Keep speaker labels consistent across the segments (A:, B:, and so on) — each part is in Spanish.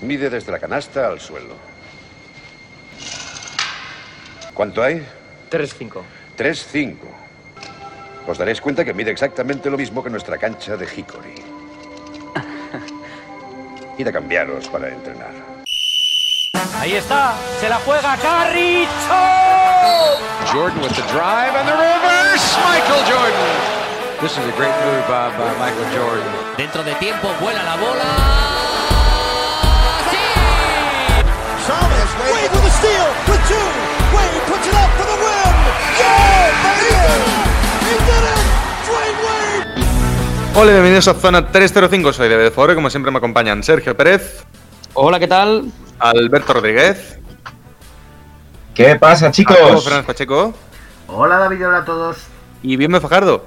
A: Mide desde la canasta al suelo. ¿Cuánto hay?
B: 3-5.
A: 3-5. Os daréis cuenta que mide exactamente lo mismo que nuestra cancha de Hickory. Id a cambiaros para entrenar.
B: Ahí está, se la juega Carricho.
C: Jordan with the drive and the reverse. Michael Jordan. This is a great move by, by Michael Jordan.
D: Dentro de tiempo vuela la bola.
E: With a steal, with two. Wade puts it up for the win. Yeah, baby! He did it! Dwayne Wade!
F: Hola, bienvenidos a Zona 305. Soy David Foro como siempre me acompañan Sergio Pérez,
G: Hola, ¿qué tal?
F: Alberto Rodríguez,
H: ¿Qué pasa, chicos?
F: Fernández Pacheco
I: Hola David, hola a todos.
F: y Bienme Fajardo.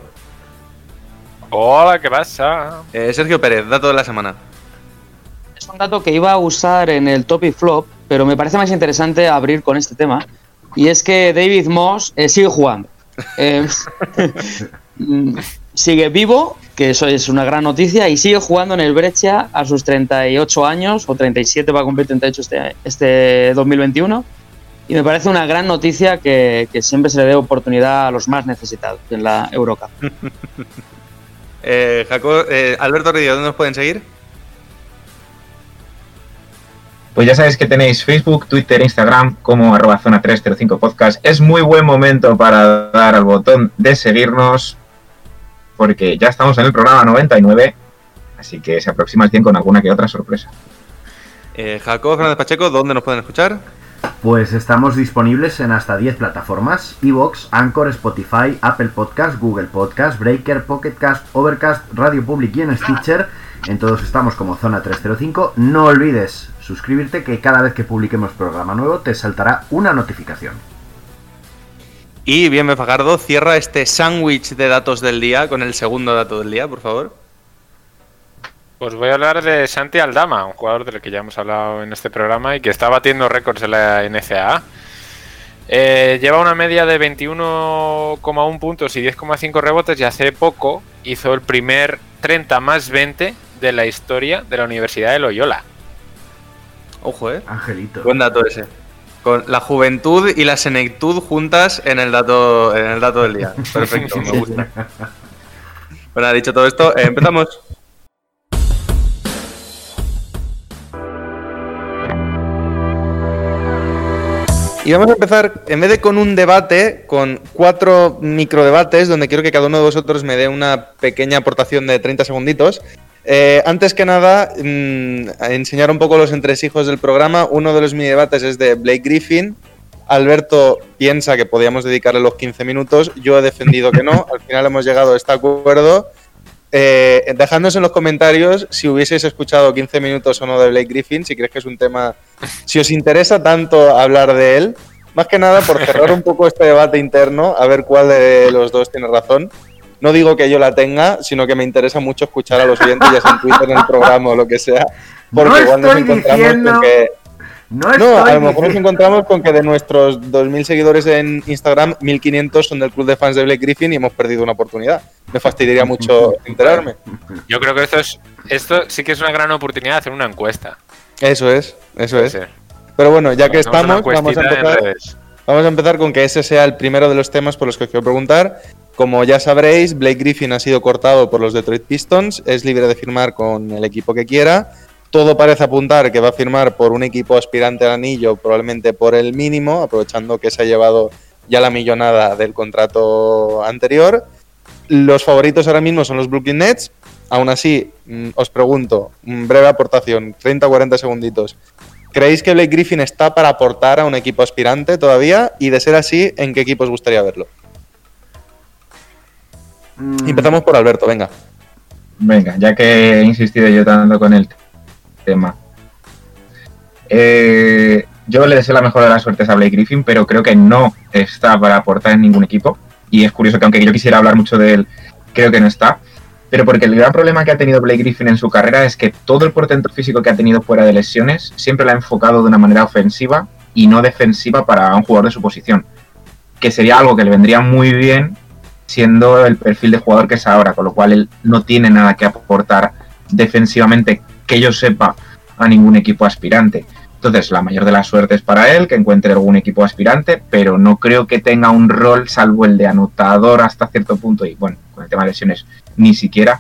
J: Hola, ¿qué pasa?
F: Eh, Sergio Pérez, dato de la semana.
G: Un dato que iba a usar en el top y flop, pero me parece más interesante abrir con este tema. Y es que David Moss eh, sigue jugando. Eh, sigue vivo, que eso es una gran noticia, y sigue jugando en el Breccia a sus 38 años, o 37 va a cumplir 38 este, este 2021. Y me parece una gran noticia que, que siempre se le dé oportunidad a los más necesitados en la Eurocup.
F: Eh, Jacobo, eh, Alberto Rodríguez, ¿dónde nos pueden seguir?
H: Pues ya sabéis que tenéis Facebook, Twitter, Instagram como arroba zona 305 podcast. Es muy buen momento para dar al botón de seguirnos porque ya estamos en el programa 99, así que se aproxima el 100 con alguna que otra sorpresa.
F: Eh, Jacobo Fernández Pacheco, ¿dónde nos pueden escuchar?
I: Pues estamos disponibles en hasta 10 plataformas: Evox, Anchor, Spotify, Apple Podcast, Google Podcast, Breaker, Pocket Cast, Overcast, Radio Public y en Stitcher. En todos estamos como Zona 305. No olvides suscribirte que cada vez que publiquemos programa nuevo te saltará una notificación.
F: Y Bienme Fajardo, cierra este sándwich de datos del día con el segundo dato del día, por favor.
J: Pues voy a hablar de Santi Aldama, un jugador del que ya hemos hablado en este programa y que está batiendo récords en la NCAA. Eh, lleva una media de 21,1 puntos y 10,5 rebotes y hace poco hizo el primer 30 más 20 de la historia de la Universidad de Loyola.
F: Ojo, eh.
I: Angelito.
F: Buen dato ese. Con la juventud y la senectud juntas en el dato, en el dato del día. Perfecto, me gusta. Bueno, dicho todo esto, eh, empezamos. Y vamos a empezar, en vez de con un debate, con cuatro microdebates, donde quiero que cada uno de vosotros me dé una pequeña aportación de 30 segunditos. Eh, antes que nada, mm, a enseñar un poco los entresijos del programa. Uno de los mini debates es de Blake Griffin. Alberto piensa que podíamos dedicarle los 15 minutos. Yo he defendido que no. Al final hemos llegado a este acuerdo. Eh, dejadnos en los comentarios si hubieseis escuchado 15 minutos o no de Blake Griffin, si crees que es un tema, si os interesa tanto hablar de él, más que nada por cerrar un poco este debate interno, a ver cuál de los dos tiene razón. No digo que yo la tenga, sino que me interesa mucho escuchar a los oyentes, ya sea en Twitter, en el programa o lo que sea, porque
I: No
F: igual nos encontramos
I: diciendo-
F: con que...
I: No,
F: No, a lo mejor nos encontramos con que de nuestros 2.000 seguidores en Instagram, 1.500 son del club de fans de Blake Griffin y hemos perdido una oportunidad. Me fastidiaría mucho enterarme.
J: Yo creo que esto es esto sí que es una gran oportunidad de hacer una encuesta.
F: Eso es, eso es. Pero bueno, ya que
J: Hacemos
F: estamos, vamos a, empezar, vamos a empezar con que ese sea el primero de los temas por los que os quiero preguntar. Como ya sabréis, Blake Griffin ha sido cortado por los Detroit Pistons, es libre de firmar con el equipo que quiera. Todo parece apuntar que va a firmar por un equipo aspirante al anillo, probablemente por el mínimo, aprovechando que se ha llevado ya la millonada del contrato anterior. Los favoritos ahora mismo son los Brooklyn Nets. Aún así, mm, os pregunto, mm, breve aportación, 30-40 segunditos. ¿Creéis que Blake Griffin está para aportar a un equipo aspirante todavía? Y de ser así, ¿en qué equipo os gustaría verlo?
I: Mm,
F: Empezamos por Alberto, venga.
H: Venga, ya que he insistido yo tanto con el tema. Eh, yo le deseo la mejor de las suertes a Blake Griffin, pero creo que no está para aportar en ningún equipo. Y es curioso que aunque yo quisiera hablar mucho de él, creo que no está. Pero porque el gran problema que ha tenido Blake Griffin en su carrera es que todo el portento físico que ha tenido fuera de lesiones siempre lo ha enfocado de una manera ofensiva y no defensiva para un jugador de su posición. Que sería algo que le vendría muy bien siendo el perfil de jugador que es ahora, con lo cual él no tiene nada que aportar defensivamente que yo sepa a ningún equipo aspirante. Entonces, la mayor de las suertes para él, que encuentre algún equipo aspirante, pero no creo que tenga un rol salvo el de anotador hasta cierto punto. Y bueno, con el tema de lesiones, ni siquiera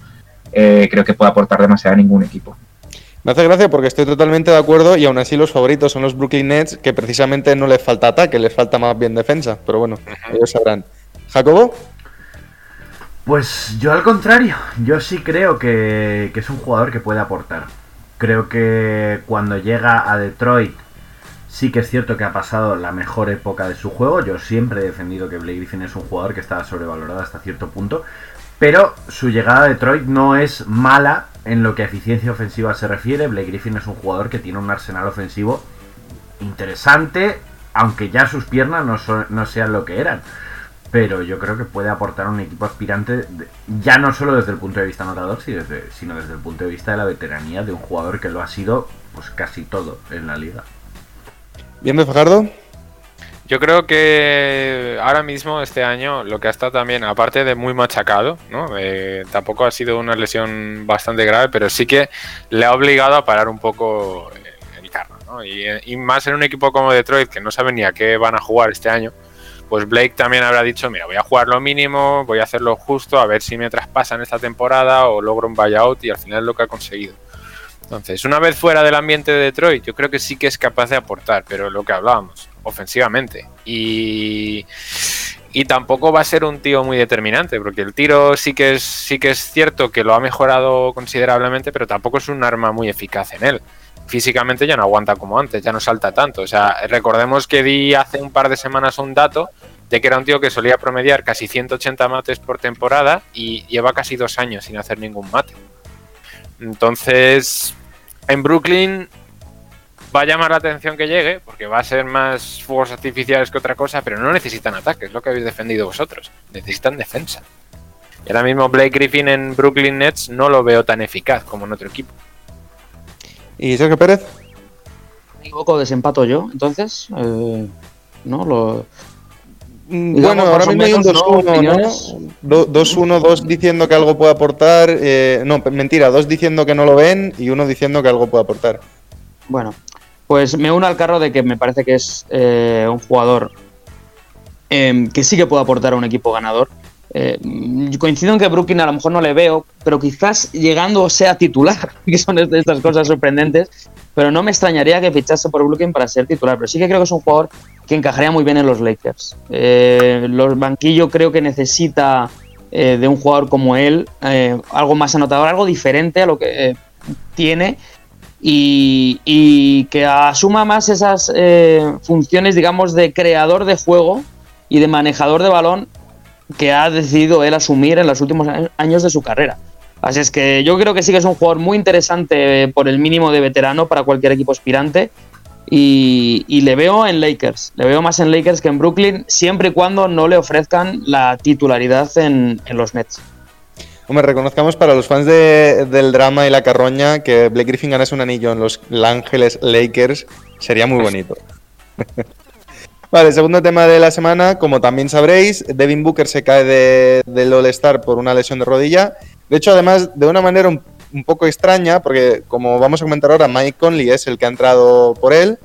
H: eh, creo que pueda aportar demasiado a ningún equipo.
F: Me hace gracia porque estoy totalmente de acuerdo y aún así los favoritos son los Brooklyn Nets, que precisamente no les falta ataque, les falta más bien defensa. Pero bueno, ellos sabrán. Jacobo.
I: Pues yo al contrario, yo sí creo que, es un jugador que puede aportar. Creo que cuando llega a Detroit sí que es cierto que ha pasado la mejor época de su juego. Yo siempre he defendido que Blake Griffin es un jugador que está sobrevalorado hasta cierto punto. Pero su llegada a Detroit no es mala en lo que a eficiencia ofensiva se refiere. Blake Griffin es un jugador que tiene un arsenal ofensivo interesante, aunque ya sus piernas no sean lo que eran. Pero yo creo que puede aportar a un equipo aspirante, de- ya no solo desde el punto de vista anotador, sino desde, sino desde el punto de vista de la veteranía de un jugador que lo ha sido pues casi todo en la liga.
F: Bien de Fajardo.
J: Yo creo que ahora mismo, este año, lo que ha estado también, aparte de muy machacado, ¿no? Eh, tampoco ha sido una lesión bastante grave, pero sí que le ha obligado a parar un poco el carro, ¿no? Y, y más en un equipo como Detroit, que no sabe ni a qué van a jugar este año, pues Blake también habrá dicho, mira, voy a jugar lo mínimo, voy a hacer lo justo, a ver si me traspasan esta temporada o logro un buyout y al final es lo que ha conseguido. Entonces, una vez fuera del ambiente de Detroit, yo creo que sí que es capaz de aportar, pero lo que hablábamos, ofensivamente. Y, y tampoco va a ser un tío muy determinante, porque el tiro sí que es sí que es cierto que lo ha mejorado considerablemente, pero tampoco es un arma muy eficaz en él. Físicamente ya no aguanta como antes, ya no salta tanto. O sea, recordemos que di hace un par de semanas un dato de que era un tío que solía promediar casi 180 mates por temporada y lleva casi dos años sin hacer ningún mate. Entonces, en Brooklyn va a llamar la atención que llegue, porque va a ser más fuegos artificiales que otra cosa, pero no necesitan ataques, es lo que habéis defendido vosotros. Necesitan defensa. Y ahora mismo Blake Griffin en Brooklyn Nets no lo veo tan eficaz como en otro equipo.
F: ¿Y Sergio Pérez?
G: Me equivoco, desempato yo, entonces. eh, no, lo.
F: Mm,
G: Digamos,
F: bueno, ahora mismo hay un
G: menos, ¿no?
F: 2-1, ¿no?
G: Opiniones.
F: Do- 2-1, dos diciendo que algo puede aportar. eh, no, mentira, dos diciendo que no lo ven y uno diciendo que algo puede aportar.
G: Bueno, pues me uno al carro de que me parece que es eh, un jugador em, que sí que puede aportar a un equipo ganador. Eh, coincido en que Brooklyn a lo mejor no le veo, pero quizás llegando sea titular, que son estas cosas sorprendentes. Pero no me extrañaría que fichase por Brooklyn para ser titular. Pero sí que creo que es un jugador que encajaría muy bien en los Lakers. Eh, los banquillo creo que necesita eh, de un jugador como él, eh, algo más anotador, algo diferente a lo que eh, tiene y, y que asuma más esas eh, funciones, digamos, de creador de juego y de manejador de balón que ha decidido él asumir en los últimos años de su carrera. Así es que yo creo que sí que es un jugador muy interesante eh, por el mínimo de veterano para cualquier equipo aspirante. Y, y le veo en Lakers, le veo más en Lakers que en Brooklyn, siempre y cuando no le ofrezcan la titularidad en, en los Nets.
F: Hombre, reconozcamos para los fans de- del drama y la carroña que Blake Griffin ganase un anillo en los Ángeles Lakers sería muy bonito. vale, segundo tema de la semana, como también sabréis, Devin Booker se cae de- del All-Star por una lesión de rodilla. De hecho, además, de una manera un, un poco extraña, porque como vamos a comentar ahora, Mike Conley es el que ha entrado por él,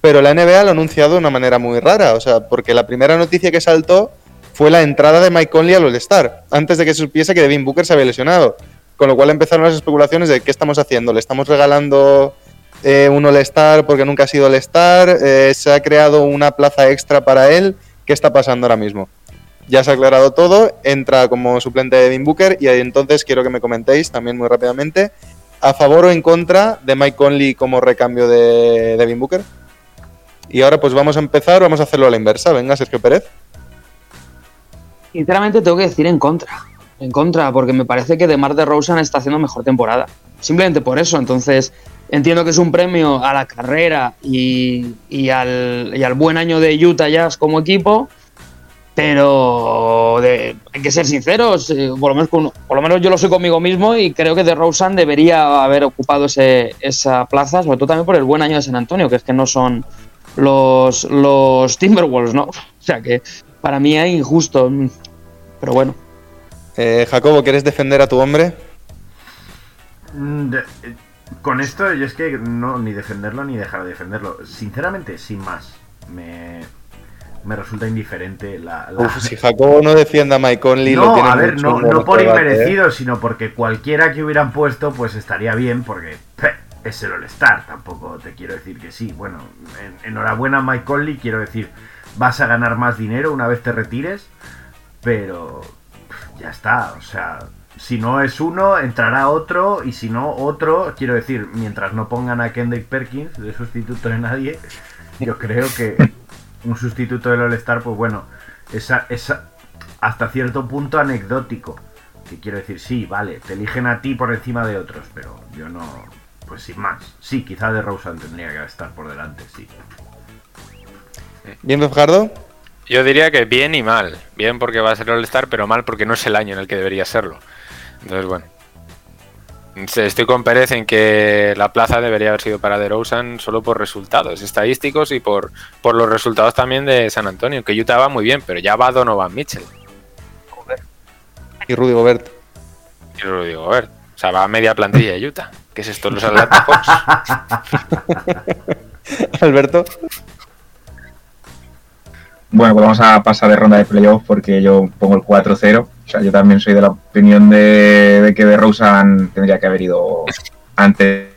F: pero la NBA lo ha anunciado de una manera muy rara, o sea, porque la primera noticia que saltó fue la entrada de Mike Conley al All-Star, antes de que se supiese que Devin Booker se había lesionado. Con lo cual empezaron las especulaciones de qué estamos haciendo. ¿Le estamos regalando eh, un All-Star porque nunca ha sido All-Star? Eh, ¿Se ha creado una plaza extra para él? ¿Qué está pasando ahora mismo? Ya se ha aclarado todo, entra como suplente de Devin Booker y entonces quiero que me comentéis también muy rápidamente a favor o en contra de Mike Conley como recambio de Devin Booker. Y ahora pues vamos a empezar, vamos a hacerlo a la inversa. Venga, Sergio Pérez.
G: Sinceramente tengo que decir en contra. En contra, porque me parece que DeMar DeRozan está haciendo mejor temporada. Simplemente por eso. Entonces, entiendo que es un premio a la carrera y, y al, y al buen año de Utah Jazz como equipo. Pero de- hay que ser sinceros, eh, por lo, menos con- por lo menos yo lo soy conmigo mismo y creo que DeRozan debería haber ocupado ese- esa plaza, sobre todo también por el buen año de San Antonio, que es que no son los, los Timberwolves, ¿no? O sea que para mí es injusto, pero bueno.
F: Eh, Jacobo, ¿quieres defender a tu hombre?
I: Mm, de- con esto yo es que no ni defenderlo ni dejar de defenderlo. Sinceramente, sin más. Me, me resulta indiferente la... la-
F: Uf, si Jacobo no defienda a Mike Conley, lo
I: No,
F: tiene
I: a ver,
F: mucho
I: no, por
F: debate, ¿eh?
I: inmerecido, sino porque cualquiera que hubieran puesto, pues estaría bien, porque es el All-Star, tampoco te quiero decir que sí. Bueno, en- enhorabuena Mike Conley, quiero decir, vas a ganar más dinero una vez te retires, pero ya está, o sea, si no es uno, entrará otro, y si no, otro, quiero decir, mientras no pongan a Kendrick Perkins de sustituto de nadie, yo creo que un sustituto del All-Star, pues bueno, esa, esa, hasta cierto punto anecdótico. Que quiero decir, sí, vale, te eligen a ti por encima de otros, pero yo no, pues sin más. Sí, quizá de Rosen tendría que estar por delante, sí.
F: ¿Bien, Fajardo?
J: Yo diría que bien y mal. Bien porque va a ser All-Star, pero mal porque no es el año en el que debería serlo. Entonces, bueno. Estoy con Pérez en que la plaza debería haber sido para DeRozan solo por resultados estadísticos y por, por los resultados también de San Antonio, que Utah va muy bien, pero ya va Donovan Mitchell.
F: Y Rudy Gobert.
J: Y a ver, o sea, va a media plantilla de Utah. ¿Qué es esto? Los Atlanta Hawks.
F: Alberto.
H: Bueno, pues vamos a pasar de ronda de playoff porque yo pongo el 4-0. Sea, yo también soy de la opinión de, de que DeRozan tendría que haber ido antes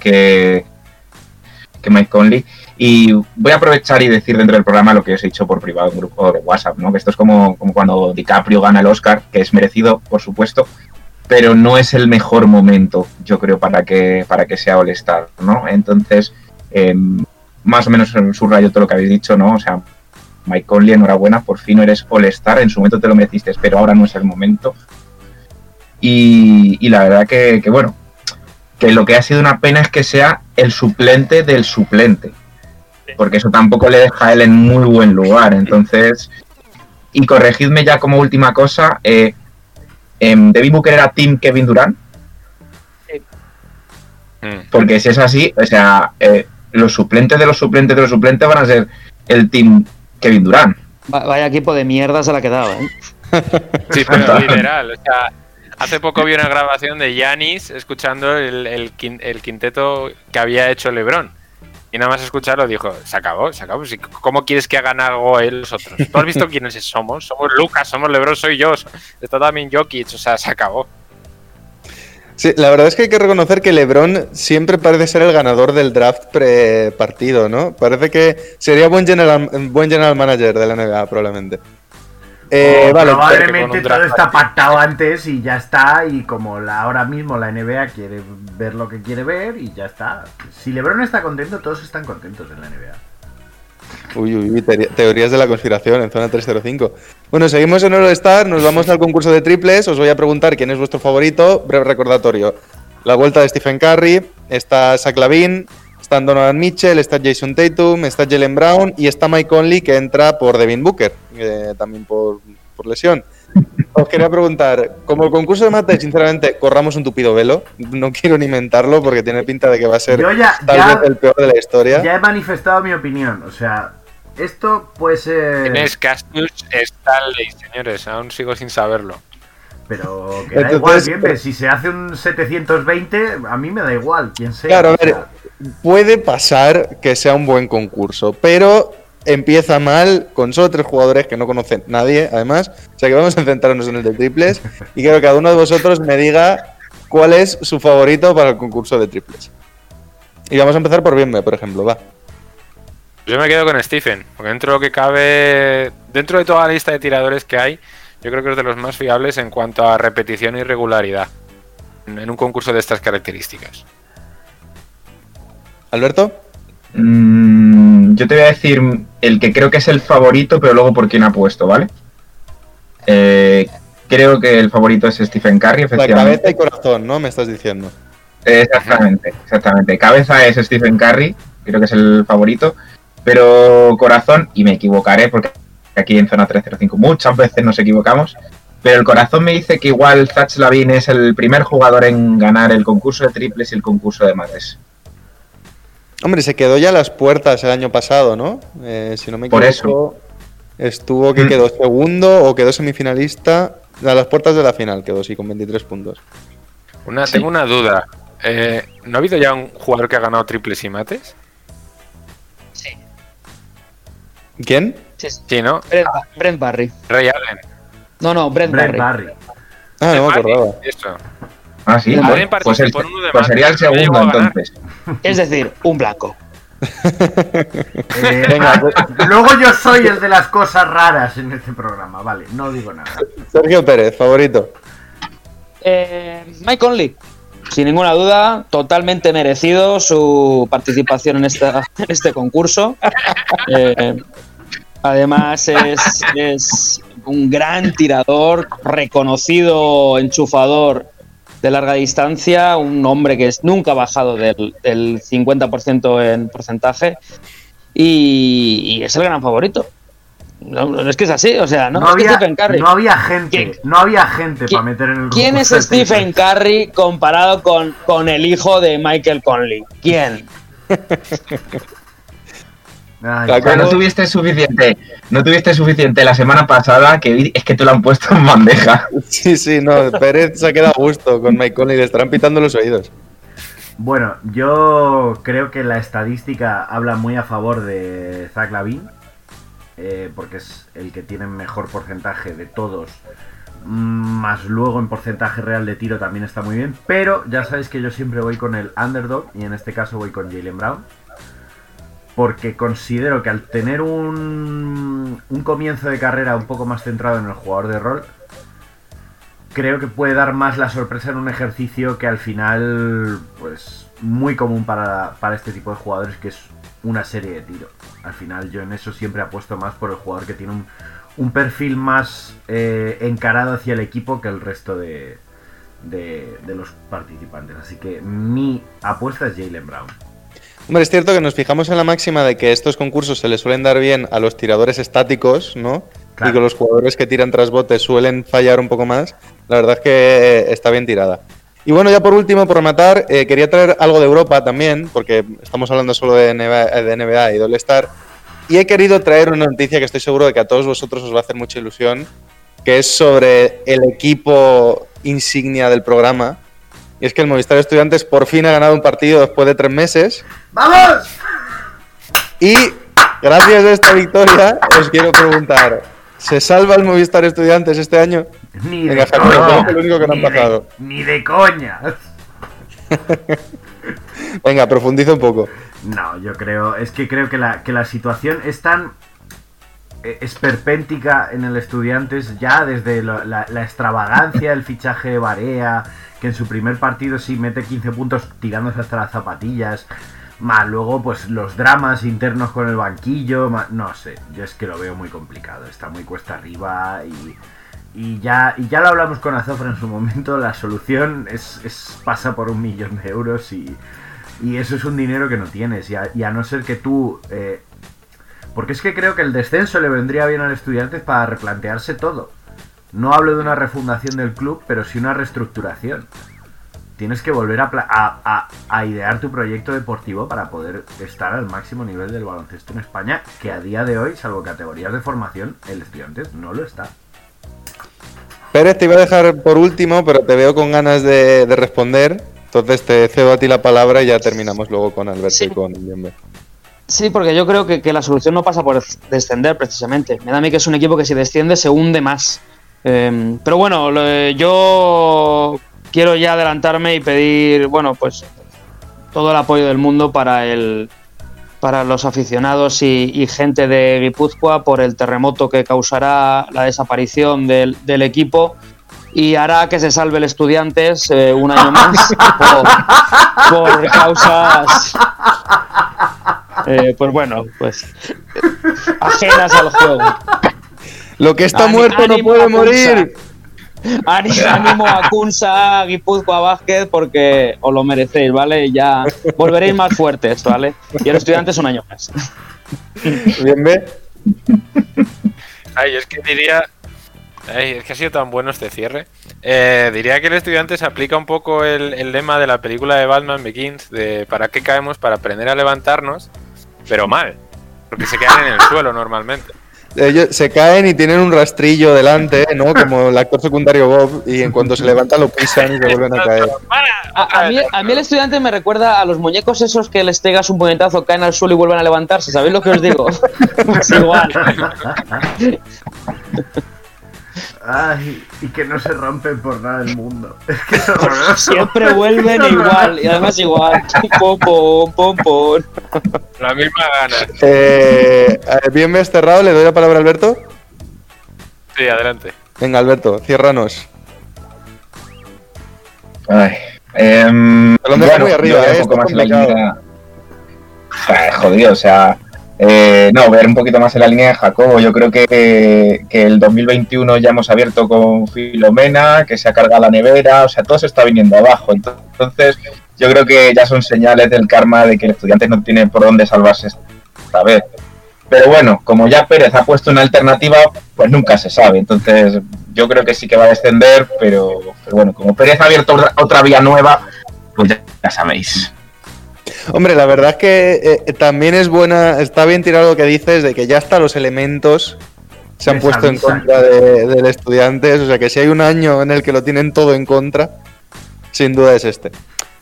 H: que, que Mike Conley. Y voy a aprovechar y decir dentro del programa lo que os he dicho por privado en grupo de WhatsApp, ¿no? Que esto es como, como cuando DiCaprio gana el Oscar, que es merecido, por supuesto, pero no es el mejor momento, yo creo, para que, para que sea All-Star, ¿no? Entonces, eh, más o menos subrayo todo lo que habéis dicho, ¿no? O sea, Mike Conley, enhorabuena, por fin eres All-Star, en su momento te lo mereciste, pero ahora no es el momento. Y, y la verdad que, que, bueno, que lo que ha sido una pena es que sea el suplente del suplente, porque eso tampoco le deja a él en muy buen lugar. Entonces, y corregidme ya como última cosa, eh, em, Devin Booker era Team Kevin Durant,
J: Mm.
H: porque si es así, o sea, eh, los suplentes de los suplentes de los suplentes van a ser el Team Kevin Durant.
G: Va- Vaya equipo de mierda se la ha quedado, ¿eh?
J: Sí, pero literal. O sea, hace poco vi una grabación de Yanis escuchando el, el quin- el quinteto que había hecho LeBron. Y nada más escucharlo dijo, se acabó, se acabó. ¿Cómo quieres que hagan algo él los otros? ¿Tú has visto quiénes somos? Somos Lucas, somos LeBron, soy yo. Está también Jokic, o sea, se acabó.
F: Sí, la verdad es que hay que reconocer que LeBron siempre parece ser el ganador del draft pre-partido, ¿no? Parece que sería buen general, buen general manager de la NBA, probablemente. Eh,
I: O
F: vale,
J: con
I: probablemente todo está pactado antes y ya está. Y como la, ahora mismo la NBA quiere ver lo que quiere ver y ya está. Si LeBron está contento, todos están contentos en la NBA.
F: Uy, uy, uy, teoría- teorías de la conspiración en zona 305. Bueno, seguimos en All-Star, nos vamos al concurso de triples. Os voy a preguntar quién es vuestro favorito. Breve recordatorio: la vuelta de Stephen Curry, está Zach Lavin, está Donovan Mitchell, está Jason Tatum, está Jalen Brown y está Mike Conley que entra por Devin Booker, eh, también por, por lesión. Os quería preguntar, como el concurso de mate, sinceramente, corramos un tupido velo. No quiero ni inventarlo porque tiene pinta de que va a ser
I: Yo ya,
F: tal
I: ya-
F: vez el peor de la historia.
I: ya he manifestado mi opinión. O sea, esto puede ser.
J: Tienes Cassius Stanley, señores. Aún sigo sin saberlo.
I: Pero que da
F: Entonces-
I: igual, bien, si se hace un 720, a mí me da igual, quién sea.
F: Claro, a ver, puede pasar que sea un buen concurso, pero empieza mal con solo tres jugadores que no conocen nadie, además. O sea que vamos a centrarnos en el de triples y quiero que cada uno de vosotros me diga cuál es su favorito para el concurso de triples. Y vamos a empezar por Bienve, por ejemplo, va.
J: Yo me quedo con Stephen, porque dentro de lo que cabe, dentro de toda la lista de tiradores que hay, yo creo que es de los más fiables en cuanto a repetición y regularidad en un concurso de estas características.
F: Alberto,
H: Mm, yo te voy a decir el que creo que es el favorito, pero luego por quién ha puesto, ¿vale? Eh, creo que el favorito es Stephen Curry,
F: la
H: efectivamente.
F: cabeza y corazón, ¿no? Me estás diciendo.
H: Exactamente, exactamente. Cabeza es Stephen Curry, creo que es el favorito, pero corazón, y me equivocaré porque aquí en zona 305 muchas veces nos equivocamos, pero el corazón me dice que igual Zach Lavin es el primer jugador en ganar el concurso de triples y el concurso de mates.
F: Hombre, se quedó ya a las puertas el año pasado, ¿no? Eh, si no me
H: Por
F: equivoco, estuvo que
H: Mm.
F: quedó segundo o quedó semifinalista. A las puertas de la final quedó, sí, con 23 puntos.
J: Una,
H: Sí.
J: Tengo una duda. eh, ¿no ha habido ya un jugador que ha ganado triples y mates?
F: ¿Quién?
G: Sí, sí.
J: Sí, ¿no?
G: Brent, Brent Barry.
J: Ray Allen.
G: No, no, Brent,
I: Brent
G: Barry.
I: Barry.
F: Ah, no me acordaba.
J: Eso.
H: Ah, sí.
J: Alguien
H: Pues,
J: participó
H: el-
J: en uno de
H: pues sería el segundo entonces.
G: Es decir, un blanco.
I: Eh,
F: Venga, pues-
I: luego yo soy el de las cosas raras en este programa, vale, no digo nada.
F: Sergio Pérez, favorito.
G: Eh, Mike Conley. Sin ninguna duda, totalmente merecido su participación en, esta, en este concurso. Eh, además, es, es un gran tirador, reconocido enchufador de larga distancia, un hombre que es, nunca ha bajado del, del 50% en porcentaje y, y es el gran favorito. No, no, es que es así, o sea, no,
I: No,
G: es que
I: había,
G: Stephen Curry.
I: no había gente,
G: ¿Quién-
I: no había gente para meter en el
G: ¿Quién es Stephen. Curry comparado con, con el hijo de Michael Conley? ¿Quién?
I: Ay,
F: La
H: O sea, no tuviste suficiente, no tuviste suficiente la semana pasada que vi- es que te lo han puesto en bandeja.
F: Sí, sí, no. Pérez se ha quedado a gusto con Mike Conley, le estarán pitando los oídos.
I: Bueno, yo creo que la estadística habla muy a favor de Zach Lavin, eh, porque es el que tiene mejor porcentaje de todos, mm, más luego en porcentaje real de tiro también está muy bien, pero ya sabéis que yo siempre voy con el underdog y en este caso voy con Jalen Brown, porque considero que al tener un, un comienzo de carrera un poco más centrado en el jugador de rol, creo que puede dar más la sorpresa en un ejercicio que al final, pues, muy común para, para este tipo de jugadores, que es una serie de tiro. Al final yo en eso siempre apuesto más por el jugador que tiene un, un perfil más eh, encarado hacia el equipo que el resto de, de, de los participantes. Así que mi apuesta es Jalen Brown.
F: Hombre, es cierto que nos fijamos en la máxima de que estos concursos se les suelen dar bien a los tiradores estáticos, ¿no?
I: Claro.
F: Y que los jugadores que tiran tras botes suelen fallar un poco más. La verdad es que eh, está bien tirada. Y bueno, ya por último, por rematar, eh, quería traer algo de Europa también, porque estamos hablando solo de NBA, de NBA y de All-Star. Y he querido traer una noticia que estoy seguro de que a todos vosotros os va a hacer mucha ilusión, que es sobre el equipo insignia del programa. Y es que el Movistar Estudiantes por fin ha ganado un partido después de tres meses.
I: ¡Vamos!
F: Y gracias a esta victoria, os quiero preguntar: ¿se salva el Movistar Estudiantes este año?
I: Ni
F: Venga,
I: de coña.
F: eres el único que no han
I: de-
F: pasado.
I: Ni de coña.
F: Venga, profundiza un poco.
I: No, yo creo, es que creo que la, que la situación es tan esperpéntica en el Estudiantes ya desde la, extravagancia del fichaje de Barea, que en su primer partido sí mete 15 puntos tirándose hasta las zapatillas, más luego pues los dramas internos con el banquillo, no sé, yo es que lo veo muy complicado, está muy cuesta arriba y, y ya, y ya lo hablamos con Azofra en su momento, la solución es, pasa por un millón de euros y, y eso es un dinero que no tienes. Y a, y a no ser que tú. eh, porque es que creo que el descenso le vendría bien al Estudiantes para replantearse todo. No hablo de una refundación del club, pero sí una reestructuración. Tienes que volver a, pla- a- a- a idear tu proyecto deportivo para poder estar al máximo nivel del baloncesto en España, que a día de hoy, salvo categorías de formación, el Estudiantes no lo está.
F: Pérez, te iba a dejar por último, pero te veo con ganas de, de responder. Entonces te cedo a ti la palabra y ya terminamos luego con Alberto
G: Sí.
F: y con Bienve.
G: Sí, porque yo creo que, que la solución no pasa por descender precisamente. Me da a mí que es un equipo que si desciende se hunde más. Eh, pero bueno, yo quiero ya adelantarme y pedir, bueno, pues todo el apoyo del mundo para el para los aficionados y, y gente de Guipúzcoa por el terremoto que causará la desaparición del, del equipo y hará que se salve el Estudiantes eh, un año más por, por causas eh, pues bueno, pues ajenas al juego.
F: Lo que está
G: Ani-
F: muerto no puede morir.
G: Ani- Ánimo a Kunsa, Guipúzcoa, Vázquez, porque os lo merecéis, ¿vale? Ya volveréis más fuertes, ¿vale? Y el estudiante es un año más.
F: Bienve.
J: Ay, es que diría. Ay, es que ha sido tan bueno este cierre. Eh, diría que el estudiante se aplica un poco el, el lema de la película de Batman Begins: de ¿para qué caemos? Para aprender a levantarnos, pero mal. Porque se quedan en el suelo normalmente.
F: Ellos se caen y tienen un rastrillo delante, ¿no? Como el actor secundario Bob, y en cuanto se levanta lo pisan y se vuelven a caer.
G: A, a mí, a mí el estudiante me recuerda a los muñecos esos que les pegas un puñetazo, caen al suelo y vuelven a levantarse. ¿Sabéis lo que os digo? Pues igual.
I: Ay, y que no se rompen por nada del mundo. Es que es.
G: Siempre vuelven igual, y además igual. Pom, pom, pom, pom.
J: La misma gana.
F: Eh, eh, bien desterrado, le doy la palabra a Alberto.
J: Sí, adelante.
F: Venga, Alberto, ciérranos.
H: Ay. em,
F: Te lo dejado muy arriba, eh,
H: un poco
F: está
H: más en la
F: complicado.
H: línea. Ay, jodido, o sea. Eh, no, ver un poquito más en la línea de Jacobo. Yo creo que, que el 2021 ya hemos abierto con Filomena, que se ha cargado la nevera, o sea, todo se está viniendo abajo. Entonces, yo creo que ya son señales del karma de que el estudiante no tiene por dónde salvarse esta vez. Pero bueno, como ya Pérez ha puesto una alternativa, pues nunca se sabe. Entonces, yo creo que sí que va a descender, pero, bueno, como Pérez ha abierto otra, otra vía nueva, pues ya, ya sabéis.
F: Hombre, la verdad es que eh, también es buena, está bien tirado lo que dices de que ya hasta los elementos se han
I: Les
F: puesto en contra de, del estudiante, o sea que si hay un año en el que lo tienen todo en contra, sin duda es este.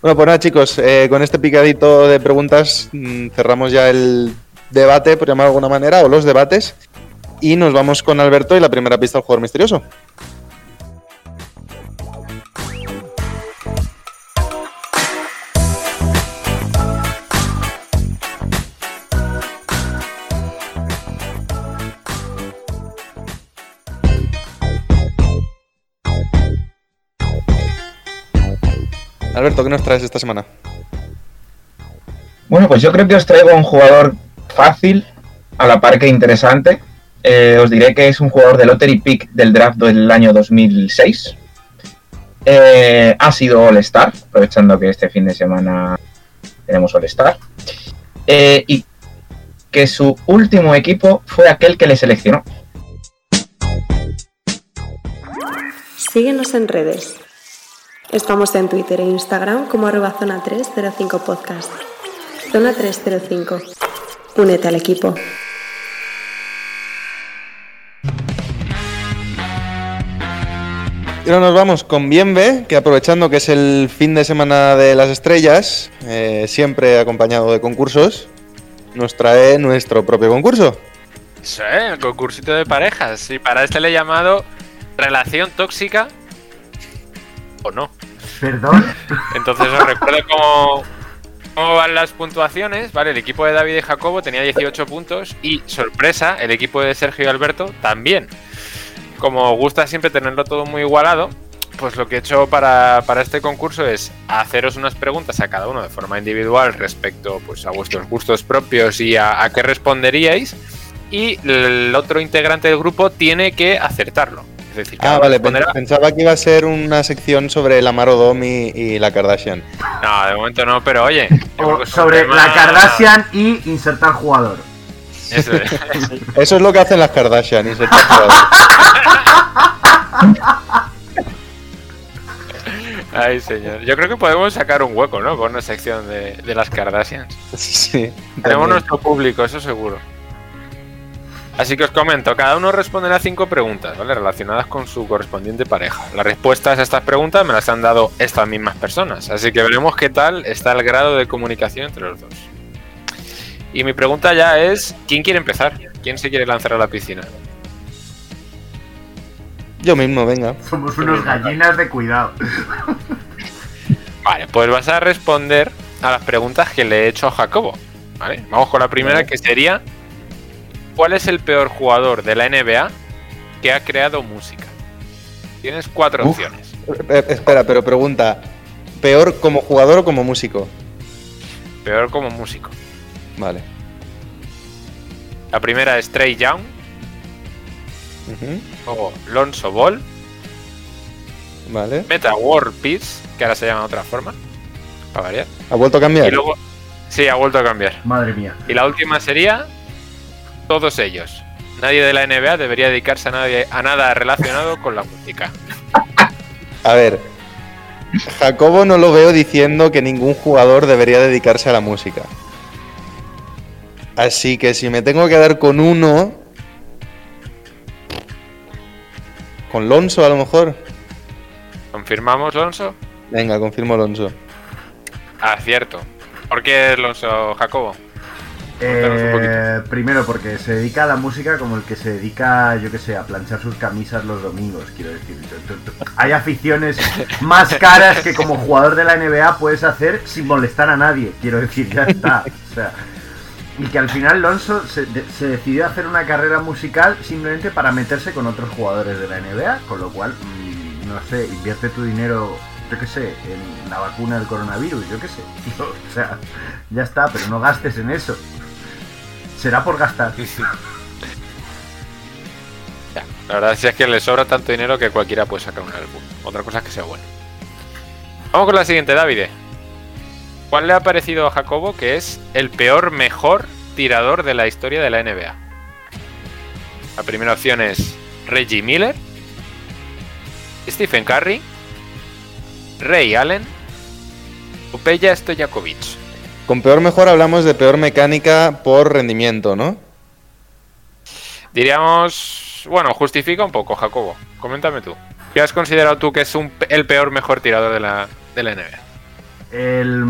F: Bueno, pues nada chicos, eh, con este picadito de preguntas mm, cerramos ya el debate, por llamar de alguna manera, o los debates, y nos vamos con Alberto y la primera pista del jugador misterioso. Alberto, ¿qué nos traes esta semana?
H: Bueno, pues yo creo que os traigo un jugador fácil, a la par que interesante. Eh, os diré que es un jugador de Lottery Pick del draft del año 2006. Eh, ha sido All-Star, aprovechando que este fin de semana tenemos All-Star. Eh, y que su último equipo fue aquel que le seleccionó.
K: Síguenos en redes. Estamos en Twitter e Instagram como arroba zona 305 podcast. Zona 305. Únete al equipo.
F: Y ahora nos vamos con Bienve, que aprovechando que es el fin de semana de las estrellas, eh, siempre acompañado de concursos, nos trae nuestro propio concurso.
J: Sí, el concursito de parejas. Y para este le he llamado Relación Tóxica o no.
I: Perdón.
J: Entonces os recuerdo cómo, cómo van las puntuaciones. Vale, el equipo de David y Jacobo tenía 18 puntos y, sorpresa, el equipo de Sergio y Alberto también. Como gusta siempre tenerlo todo muy igualado, pues lo que he hecho para, para este concurso es haceros unas preguntas a cada uno de forma individual respecto pues, a vuestros gustos propios y a, a qué responderíais. Y el otro integrante del grupo tiene que acertarlo. Es decir, cada
F: Ah, vale, pensaba que iba a ser una sección sobre la Odom y, y la Kardashian.
J: No, de momento no, pero oye.
I: O sobre
J: tema-
I: la Kardashian y insertar jugador.
J: Eso es.
F: Eso es lo que hacen las Kardashian. y se está jugando.
J: Ay, señor. Yo creo que podemos sacar un hueco, ¿no? Con una sección de, de las Kardashians.
F: sí.
J: Tenemos nuestro público, eso seguro. Así que os comento, cada uno responderá cinco preguntas, ¿vale? Relacionadas con su correspondiente pareja. Las respuestas a estas preguntas me las han dado estas mismas personas, así que veremos qué tal está el grado de comunicación entre los dos. Y mi pregunta ya es, ¿quién quiere empezar? ¿Quién se quiere lanzar a la piscina?
F: Yo mismo, venga.
I: Somos unos gallinas de cuidado.
J: Vale, pues vas a responder a las preguntas que le he hecho a Jacobo. ¿vale? Vamos con la primera, que sería: ¿Cuál es el peor jugador de la NBA que ha creado música? Tienes cuatro
F: Uf.
J: opciones.
F: Eh, espera, pero pregunta: ¿peor como jugador o como músico?
J: Peor como músico.
F: Vale.
J: La primera es Trey Young,
F: Ujú,
J: luego Lonzo Ball,
F: Vale.
J: Meta World Peace, que ahora se llama de otra forma, para variar.
F: ¿Ha vuelto a cambiar?
J: Y luego, sí, ha vuelto a cambiar.
I: Madre mía.
J: Y la última sería todos ellos. Nadie de la NBA debería dedicarse a, nadie, a nada relacionado con la música.
F: A ver. Jacobo no lo veo diciendo que ningún jugador debería dedicarse a la música. Así que si me tengo que dar con uno, Con Lonso a lo mejor.
J: ¿Confirmamos, Lonso?
F: Venga, confirmo Lonso.
J: Acierto. ¿Por qué Lonso Jacobo?
I: Eh, primero porque se dedica a la música como el que se dedica, yo que sé, a planchar sus camisas los domingos, quiero decir. Hay aficiones más caras que como jugador de la NBA puedes hacer sin molestar a nadie, quiero decir, ya está. O sea, y que al final Alonso se, se decidió hacer una carrera musical simplemente para meterse con otros jugadores de la NBA, con lo cual, mm, no sé, invierte tu dinero, yo qué sé, en la vacuna del coronavirus, yo qué sé. o sea, ya está, pero no gastes en eso. Será por gastar.
J: Ya, La verdad es que le sobra tanto dinero que cualquiera puede sacar un álbum. Otra cosa es que sea bueno. Vamos con la siguiente, David. ¿Cuál le ha parecido a Jacobo que es el peor mejor tirador de la historia de la NBA? La primera opción es Reggie Miller, Stephen Curry, Ray Allen o Peja Stojakovic.
F: Con peor mejor hablamos de peor mecánica por rendimiento, ¿no?
J: Diríamos, bueno, justifica un poco, Jacobo. Coméntame tú. ¿Qué has considerado tú que es un, el peor mejor tirador de la, de la NBA?
I: El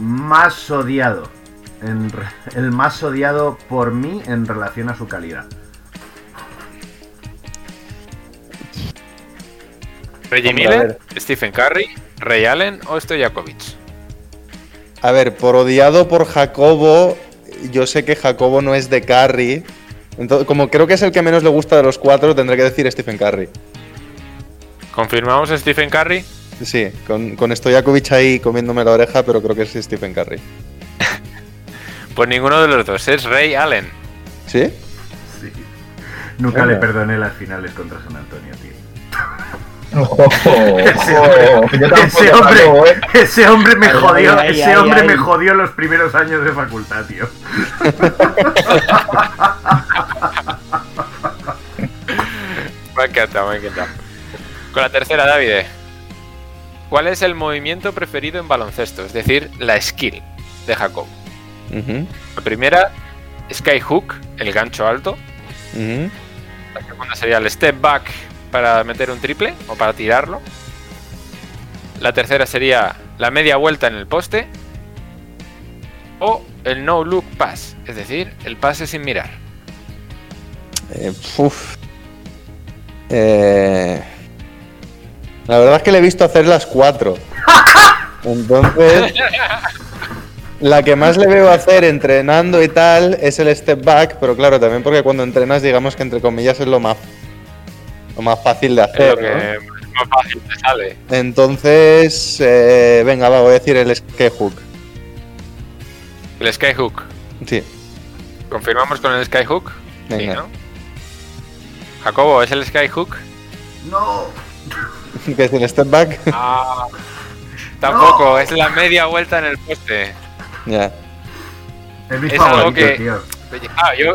I: más odiado. en el más odiado por mí en relación a su calidad.
J: ¿Reggie Miller, Stephen Curry, Ray Allen o Stojakovic?
F: A ver, por odiado por Jacobo, yo sé que Jacobo no es de Curry. Entonces, como creo que es el que menos le gusta de los cuatro, tendré que decir Stephen Curry.
J: ¿Confirmamos Stephen Curry?
F: Sí, con, con Stojakovic ahí comiéndome la oreja, pero creo que es Stephen Curry.
J: Pues ninguno de los dos, es Ray Allen.
F: ¿Sí?
I: Sí. Nunca
F: Venga.
I: le perdoné las finales contra San Antonio, tío. Ese hombre, ese
H: ¿eh?
I: ese hombre me jodió,
G: ay,
I: ese
G: ay,
I: hombre
G: ay.
I: me jodió los primeros años de facultad, tío.
J: Me ha encantado, me ha encantado. Con la tercera, David. ¿Cuál es el movimiento preferido en baloncesto? Es decir, la skill de Jacob. La primera, Skyhook, el gancho alto. La segunda sería el step back para meter un triple o para tirarlo. La tercera sería la media vuelta en el poste. O el no look pass, es decir, el pase sin mirar.
F: Eh, uf. Eh, La verdad es que le he visto hacer las cuatro. Entonces, la que más le veo hacer entrenando y tal es el step back, pero claro, también porque cuando entrenas, digamos que entre comillas es lo más, lo más fácil de
J: Es lo
F: hacer. ¿no?
J: que más fácil te sale.
F: Entonces, eh, venga, va, voy a decir el skyhook.
J: El skyhook.
F: Sí,
J: ¿Confirmamos con el skyhook? Sí,
F: Venga.
J: ¿no? Jacobo, ¿es el skyhook?
I: No.
F: que es el step back.
J: Ah, tampoco, es la media vuelta en el poste.
F: ya.
I: Es mi
J: Es algo que-
I: tío.
J: Ah, yo,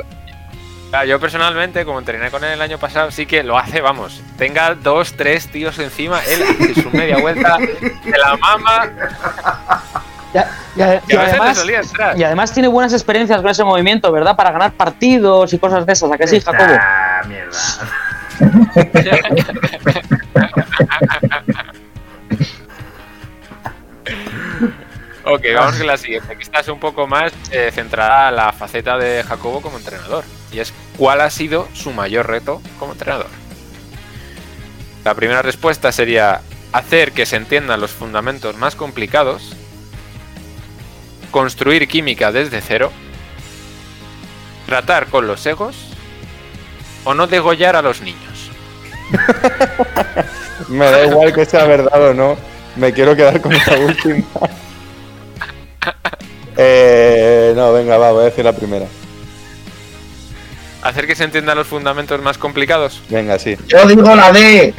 J: ah, yo personalmente, como entrené con él el año pasado, sí que lo hace, vamos. Tenga dos, tres tíos encima, él hace su media vuelta, de la mama.
G: Ya- ya-
J: Y
G: además, y tiene buenas experiencias con ese movimiento, ¿verdad? Para ganar partidos y cosas de esas. ¿A que sí, Jacobo?
I: Ah, mierda.
J: Ok, vamos con la siguiente, que esta es un poco más eh, centrada a la faceta de Jacobo como entrenador. Y es, ¿cuál ha sido su mayor reto como entrenador? La primera respuesta sería hacer que se entiendan los fundamentos más complicados, construir química desde cero, tratar con los egos o no degollar a los niños.
F: Me da igual que sea verdad o no. Me quiero quedar con esta última. Eh, no, venga, va, voy a decir la primera.
J: Hacer que se entiendan los fundamentos más complicados.
F: Venga, sí.
H: Yo digo la D.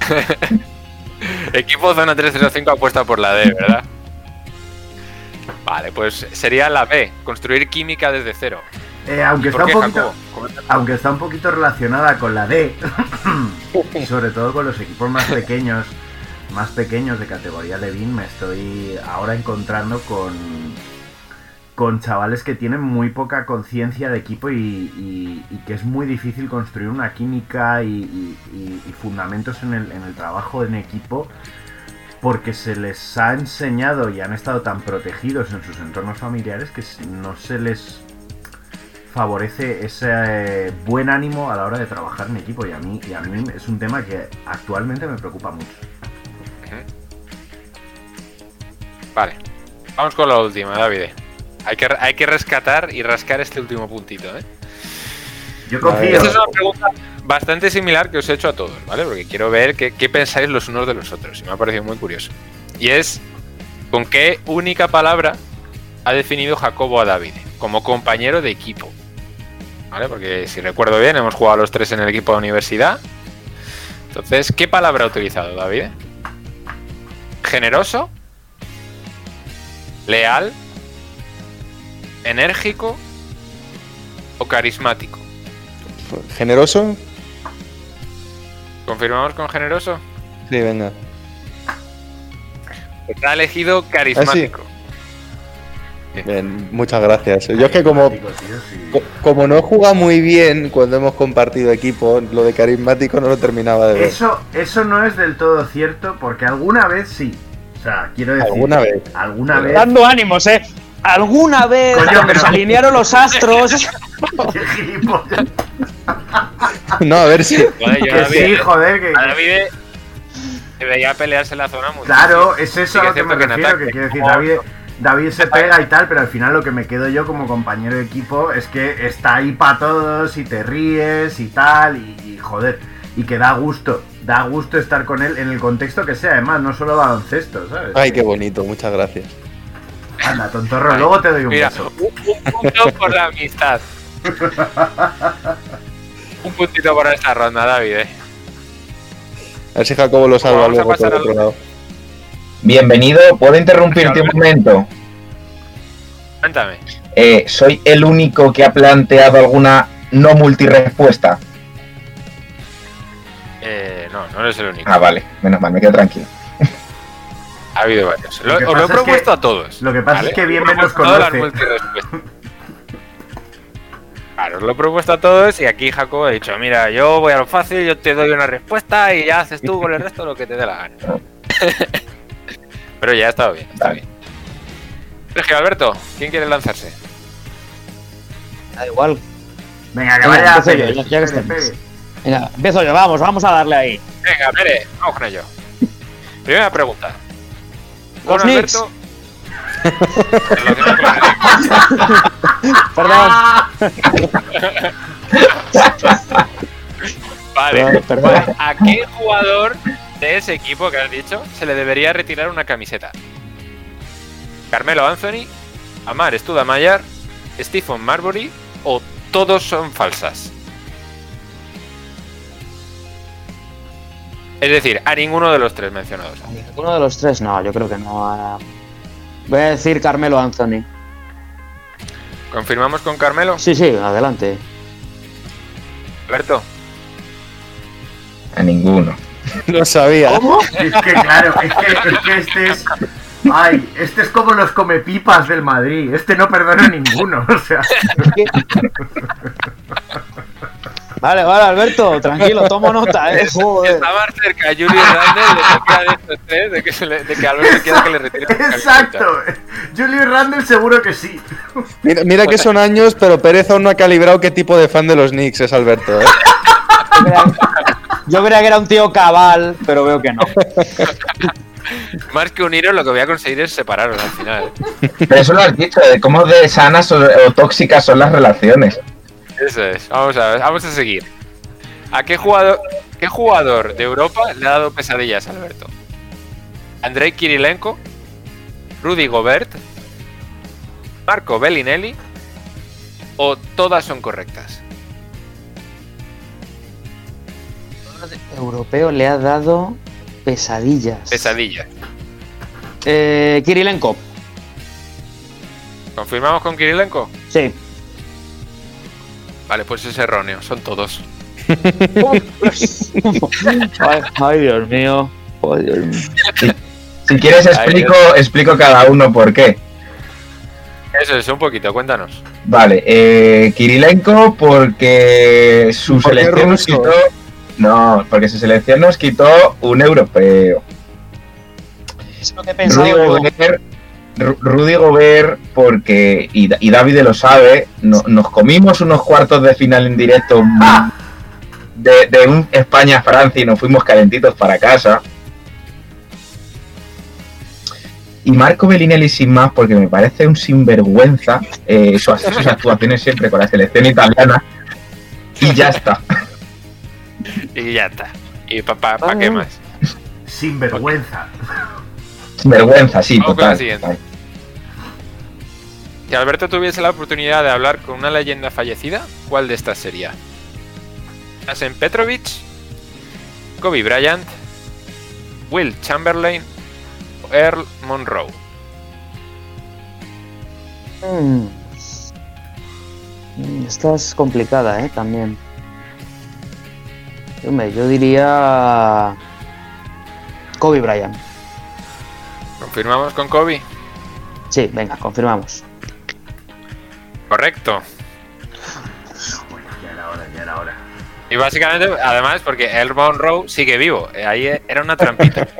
J: Equipo Zona 305 apuesta por la D, ¿verdad? Vale, pues sería la B, construir química desde cero.
I: Eh, aunque,
J: ¿Y por
I: está un poquito,
J: Jacobo? Comenta.
I: aunque está un poquito relacionada con la D, y sobre todo con los equipos más pequeños, más pequeños de categoría Levin, me estoy ahora encontrando con con chavales que tienen muy poca conciencia de equipo y, que es muy difícil construir una química y, fundamentos en el, en el trabajo en equipo porque se les ha enseñado y han estado tan protegidos en sus entornos familiares que no se les favorece ese eh, buen ánimo a la hora de trabajar en equipo y a mí y a mí es un tema que actualmente me preocupa mucho.
J: Vale. Vamos con la última, David. Hay que, hay que rescatar y rascar este último puntito, ¿eh?
I: Yo confío.
J: Esta es una pregunta bastante similar que os he hecho a todos, ¿vale? Porque quiero ver qué, qué pensáis los unos de los otros. Y me ha parecido muy curioso. Y es, ¿con qué única palabra ha definido Jacobo a David? Como compañero de equipo. ¿Vale? Porque si recuerdo bien, hemos jugado los tres en el equipo de universidad. Entonces, ¿qué palabra ha utilizado David? ¿Generoso? ¿Leal? ¿Enérgico? ¿O carismático?
F: ¿Generoso?
J: ¿Confirmamos con generoso?
F: Sí, venga.
J: Pues ha elegido carismático.
F: Bien, muchas gracias. Yo es que como, co- como no he jugado muy bien cuando hemos compartido equipo, lo de carismático no lo terminaba de ver.
I: Eso, eso no es del todo cierto, porque alguna vez sí. O sea, quiero decir.
F: Alguna vez.
I: Alguna vez.
G: Dando ánimos, ¿eh? Alguna vez,
I: Coño,
G: cuando
I: pero-
G: se alinearon los astros.
F: No, a ver si.
J: Joder, yo
I: Que
J: a David-
I: sí, joder, que-
J: A David se veía pelearse en la zona mucho.
I: Claro, es eso
J: sí
I: a
J: que
I: lo que me refiero,
J: ataque,
I: que quiero decir, David, David se pega y tal, pero al final lo que me quedo yo como compañero de equipo es que está ahí para todos y te ríes y tal, y, y joder, y que da gusto, da gusto estar con él en el contexto que sea, además, no solo baloncesto, ¿sabes?
F: Ay, qué bonito, muchas gracias.
I: Anda, tontorro, luego te doy un
J: Mira,
I: beso.
J: un, un punto por la amistad. un puntito por esta ronda, David. eh.
F: A ver si Jacobo lo salva luego por el otro lado.
H: Bienvenido, ¿puedo interrumpirte un momento?
J: Cuéntame.
H: Eh, ¿Soy el único que ha planteado alguna no multirespuesta?
J: Eh, no, no eres el único.
H: Ah, vale, menos mal, me quedo tranquilo.
J: Ha habido varios. Lo,
I: Lo que
J: os lo he propuesto
I: que-
J: a todos.
I: lo que pasa
J: ¿vale?
I: es que bien
J: Os he
I: me nos
J: propuesto todas las
I: conoce.
J: Claro, os lo he propuesto a todos y aquí Jacobo ha dicho, mira, yo voy a lo fácil, yo te doy una respuesta y ya haces tú con el resto lo que te dé la gana. Pero ya ha estado bien, está bien. Sergio Alberto, ¿quién quiere lanzarse?
G: Da igual.
I: Venga, que vaya,
G: empiezo yo,
I: Pérez,
G: ya-
I: Pérez. Pérez.
G: Venga, empiezo yo, vamos, vamos a darle ahí.
J: Venga, Pere, vamos con ello. Primera pregunta.
G: Los
J: Con
G: Knicks. Perdón.
J: Vale.
G: Perdón, perdón.
J: ¿A qué jugador de ese equipo que has dicho se le debería retirar una camiseta? ¿Carmelo Anthony? ¿Amar Studamayer? ¿Stephen Marbury? ¿O todos son falsas? Es decir, a ninguno de los tres mencionados.
G: Uno de los tres, no, yo creo que no. ah. Voy a decir Carmelo Anthony.
J: ¿Confirmamos con Carmelo?
G: Sí, sí, adelante.
J: Alberto.
H: A ninguno.
F: Lo sabía.
I: Es que claro, es que, es que este es. Ay, este es como los comepipas del Madrid. Este no perdona a ninguno. O sea.
G: Vale, vale, Alberto, tranquilo, tomo nota, eh. Joder.
J: Está más cerca Julius Randle de tres de que, se le- de que Alberto quiera que le retire.
I: Exacto. Julius Randle seguro que sí.
F: Mira, mira que son años, pero Pérez aún no ha calibrado qué tipo de fan de los Knicks es Alberto, ¿eh?
G: Yo creía que era un tío cabal, pero veo que no.
J: Más que uniros, lo que voy a conseguir es separaros al final.
H: Pero eso lo has dicho, de cómo de sanas o, o tóxicas son las relaciones.
J: Eso es. Vamos a, vamos a seguir. ¿A qué jugador, qué jugador de Europa le ha dado pesadillas Alberto? ¿Andrei Kirilenko? ¿Rudy Gobert? ¿Marco Bellinelli? ¿O todas son correctas?
G: Europeo le ha dado pesadillas.
J: Pesadillas.
G: Eh, Kirilenko.
J: ¿Confirmamos con Kirilenko?
G: Sí.
J: Vale, pues es erróneo. Son todos.
G: ay, ay, Dios mío. Ay, Dios mío.
H: Si quieres explico, explico cada uno por qué.
J: Eso es, un poquito, cuéntanos.
H: Vale, eh, Kirilenko porque su
F: ¿Por
H: selección nos quitó. No, porque su selección nos quitó un europeo.
G: Es lo que he pensado
H: Rudy. Gobert, porque, y, y David lo sabe, no- nos comimos unos cuartos de final en directo de, de un España-Francia y nos fuimos calentitos para casa. Y Marco Bellinelli sin más, porque me parece un sinvergüenza eh, su- sus actuaciones siempre con la selección italiana. Y ya está.
J: Y ya está. ¿Y para pa, qué más?
I: Sin vergüenza.
H: Sinvergüenza, sí,
J: Vamos con la
H: total.
J: Si Alberto tuviese la oportunidad de hablar con una leyenda fallecida, ¿cuál de estas sería? Asen Petrovic, Kobe Bryant, Will Chamberlain o Earl Monroe.
G: Mm. Mm, Esta es complicada, ¿eh? También. Hombre, yo diría. Kobe Bryant.
J: ¿Confirmamos con Kobe?
G: Sí, venga, confirmamos.
J: Correcto.
I: Ya era hora, ya era hora.
J: Y básicamente, además, porque Earl Monroe sigue vivo. Eh, Ahí era una trampita.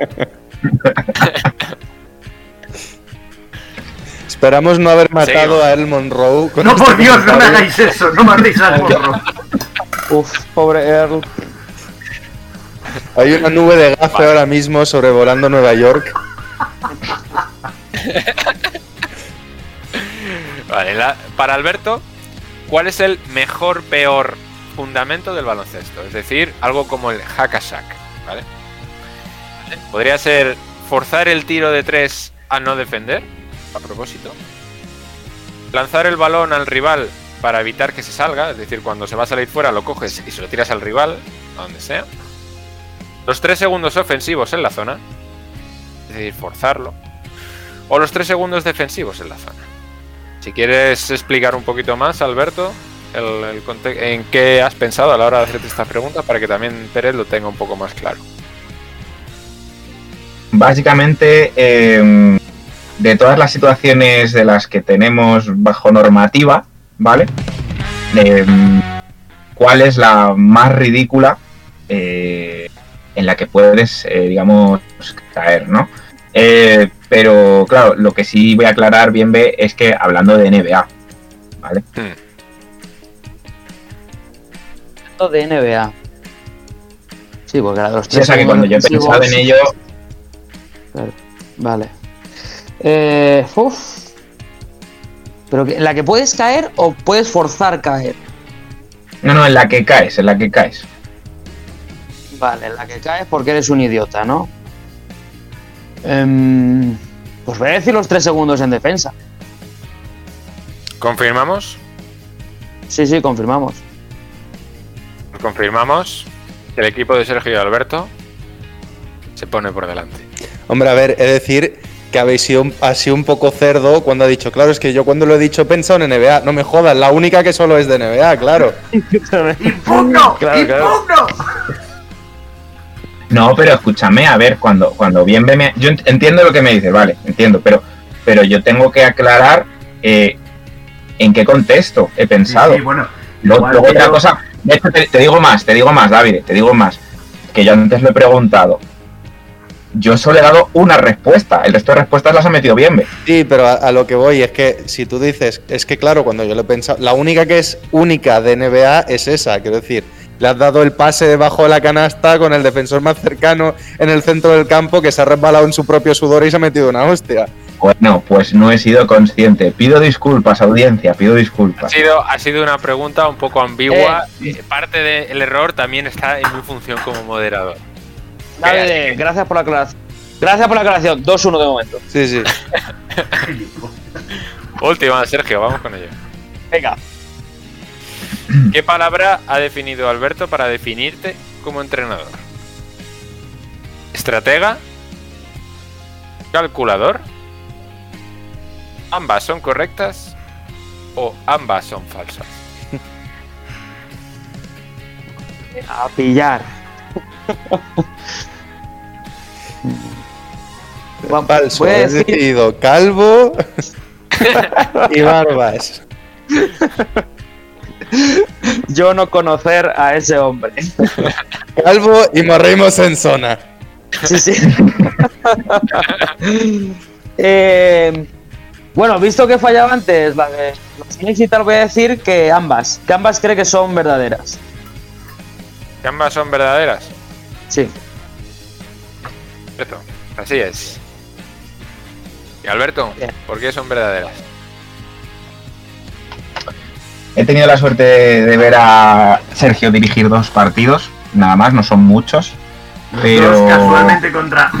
F: Esperamos no haber matado
J: Sí.
F: a El Monroe. con
I: No,
F: este
I: por Dios, no me hagáis eso, no matéis al morro.
G: Uf, pobre Earl.
F: Hay una nube de gafe ahora mismo sobrevolando Nueva York.
J: Vale, la- para Alberto, ¿cuál es el mejor, peor fundamento del baloncesto? Es decir, algo como el hack a sack, ¿vale? ¿Vale? Podría ser forzar el tiro de tres a no defender, a propósito. Lanzar el balón al rival para evitar que se salga, es decir, cuando se va a salir fuera lo coges y se lo tiras al rival, a donde sea. Los tres segundos ofensivos en la zona, es decir, forzarlo. O los tres segundos defensivos en la zona. Si quieres explicar un poquito más, Alberto, el- en qué has pensado a la hora de hacerte esta pregunta para que también Pérez lo tenga un poco más claro.
H: Básicamente, eh, de todas las situaciones de las que tenemos bajo normativa, ¿vale? Eh, ¿Cuál es la más ridícula eh, en la que puedes, eh, digamos, caer, ¿no? Eh, pero, claro, lo que sí voy a aclarar bien, B, es que hablando de NBA, ¿vale?
G: Esto de NBA. Sí, porque la de los
H: Sí, o sea que cuando yo pensado en ello,
G: Claro, Vale. Eh, uf. Pero que, ¿en la que puedes caer o puedes forzar caer?
H: no, no, en la que caes, en la que caes.
G: Vale, en la que caes porque eres un idiota, ¿no? Em, pues voy a decir los tres segundos en defensa.
J: ¿Confirmamos?
G: Sí, sí, confirmamos.
J: Confirmamos que el equipo de Sergio y Alberto se pone por delante.
F: Hombre, a ver, he de decir que habéis sido sido un poco cerdo cuando ha dicho, claro, es que yo cuando lo he dicho he pensado en NBA. No me jodas, la única que solo es de NBA, claro.
I: ¡Impugno!
F: Claro, claro.
H: No, pero escúchame, a ver, cuando, cuando bien ve me... Yo ent- entiendo lo que me dices, vale, entiendo, pero, pero yo tengo que aclarar eh, en qué contexto he pensado.
I: Sí, sí, bueno,
H: Lo-
I: igual
H: luego
I: que
H: otra
I: yo-
H: cosa, de hecho te, te digo más, te digo más, David, te digo más, que yo antes lo he preguntado. Yo solo he dado una respuesta, el resto de respuestas las ha metido bien, ve.
F: Sí, pero a, a lo que voy es que si tú dices, es que claro, cuando yo lo he pensado, la única que es única de NBA es esa, quiero decir, le has dado el pase debajo de la canasta con el defensor más cercano en el centro del campo que se ha resbalado en su propio sudor y se ha metido una hostia.
H: Bueno, pues no he sido consciente. Pido disculpas, audiencia, pido
J: Ha
H: disculpas.
J: sido, ha sido una pregunta un poco ambigua. Eh, Parte del error también está en mi función como moderador.
G: David, gracias por la aclaración. Gracias por la aclaración. 2-1 de momento.
F: Sí, sí.
J: Última, Sergio, vamos con ello.
G: Venga.
J: ¿Qué palabra ha definido Alberto para definirte como entrenador? ¿Estratega? ¿Calculador? ¿Ambas son correctas? ¿O ambas son falsas?
G: A pillar.
F: Falso, he decidido calvo. y barbas.
G: Yo no conocer a ese hombre.
F: Calvo y morrimos en zona.
G: Sí, sí. Eh, bueno, visto que fallaba antes la de y tal, voy a decir que ambas. Que ambas cree que son verdaderas.
J: ¿Que ambas son verdaderas?
G: Sí.
J: Perfecto. Así es. Y Alberto, ¿por qué son verdaderas?
H: He tenido la suerte de ver a Sergio dirigir dos partidos, nada más, no son muchos. Pero...
I: Dos casualmente contra.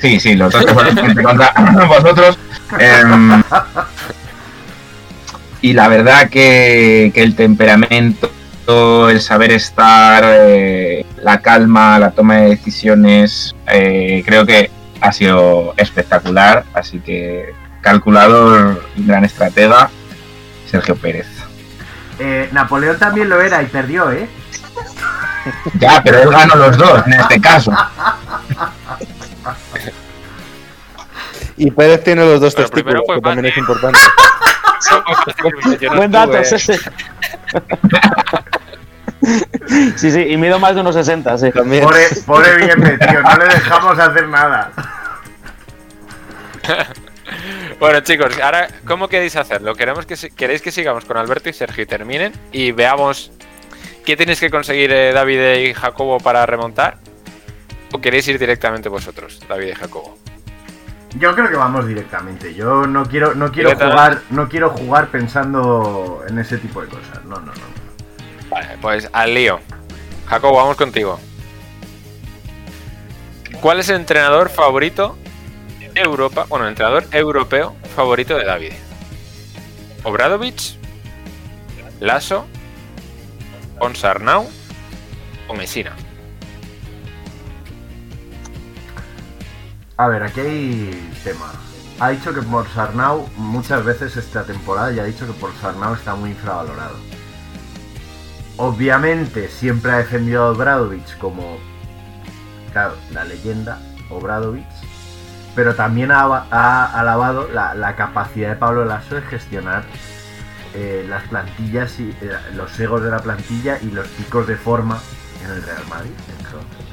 H: Sí, sí, los dos casualmente contra vosotros. Em, y la verdad que, que el temperamento, el saber estar, eh, la calma, la toma de decisiones, eh, creo que ha sido espectacular. Así que calculador, gran estratega, Sergio Pérez.
I: Eh, Napoleón también lo era y perdió, ¿eh?
H: Ya, pero él ganó los dos en este caso.
F: Y Pérez tiene los dos
J: Pero
F: testículos, que también es importante.
G: Buen dato, sí, sí. Sí, sí, y mido más de unos 60, sí.
F: También.
I: Pobre, pobre Bienve, tío, no le dejamos hacer nada.
J: Bueno, chicos, ahora, ¿cómo queréis hacerlo? ¿Queremos que, ¿Queréis que sigamos con Alberto y Sergio y terminen? Y veamos qué tenéis que conseguir eh, David y Jacobo para remontar. ¿O queréis ir directamente vosotros, David y Jacobo?
I: Yo creo que vamos directamente. Yo no quiero, no quiero jugar, no quiero jugar pensando en ese tipo de cosas. No, no, no.
J: Vale, pues al lío. Jacobo, vamos contigo. ¿Cuál es el entrenador favorito Europa? Bueno, entrenador europeo favorito de David. ¿Obradovich? ¿Lasso? ¿Ponsarnau? ¿O Messina?
I: A ver, aquí hay tema. Ha dicho que por Sarnau muchas veces esta temporada ya ha dicho que por Sarnau está muy infravalorado. Obviamente siempre ha defendido a Obradovich como, claro, la leyenda Obradovich, pero también ha, ha alabado la, la capacidad de Pablo Lasso de gestionar eh, las plantillas y eh, los egos de la plantilla y los picos de forma en el Real Madrid. Entonces,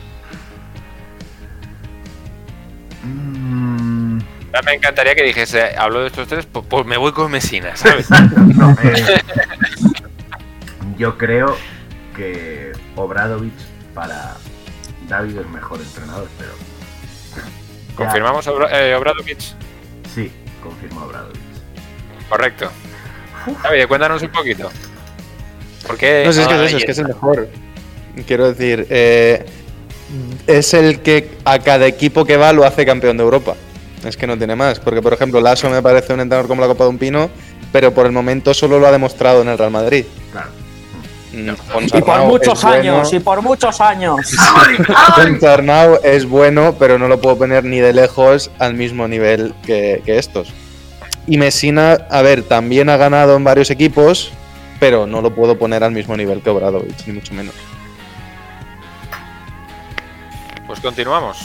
I: mm,
J: Me encantaría que dijese, hablo de estos tres, pues, pues me voy con Messina, ¿sabes?
I: No, eh, yo creo que Obradovich para David es mejor entrenador, pero.
J: ¿Confirmamos Obra- eh, Obradovich?
I: Sí, confirmo Obradovich.
J: Correcto. David, cuéntanos un poquito. ¿Por qué?
F: No es que es eso, es que es el mejor. Quiero decir, eh, es el que a cada equipo que va lo hace campeón de Europa. Es que no tiene más. Porque, por ejemplo, Lasso me parece un entrenador como la Copa de un Pino, pero por el momento solo lo ha demostrado en el Real Madrid.
I: Claro.
F: Mm,
G: Y por muchos
F: es bueno.
G: años, y por muchos años.
F: Ponsarnau es bueno, pero no lo puedo poner ni de lejos al mismo nivel que, que estos. Y Messina, a ver, también ha ganado en varios equipos, pero no lo puedo poner al mismo nivel que Obradovich, ni mucho menos.
J: Pues continuamos.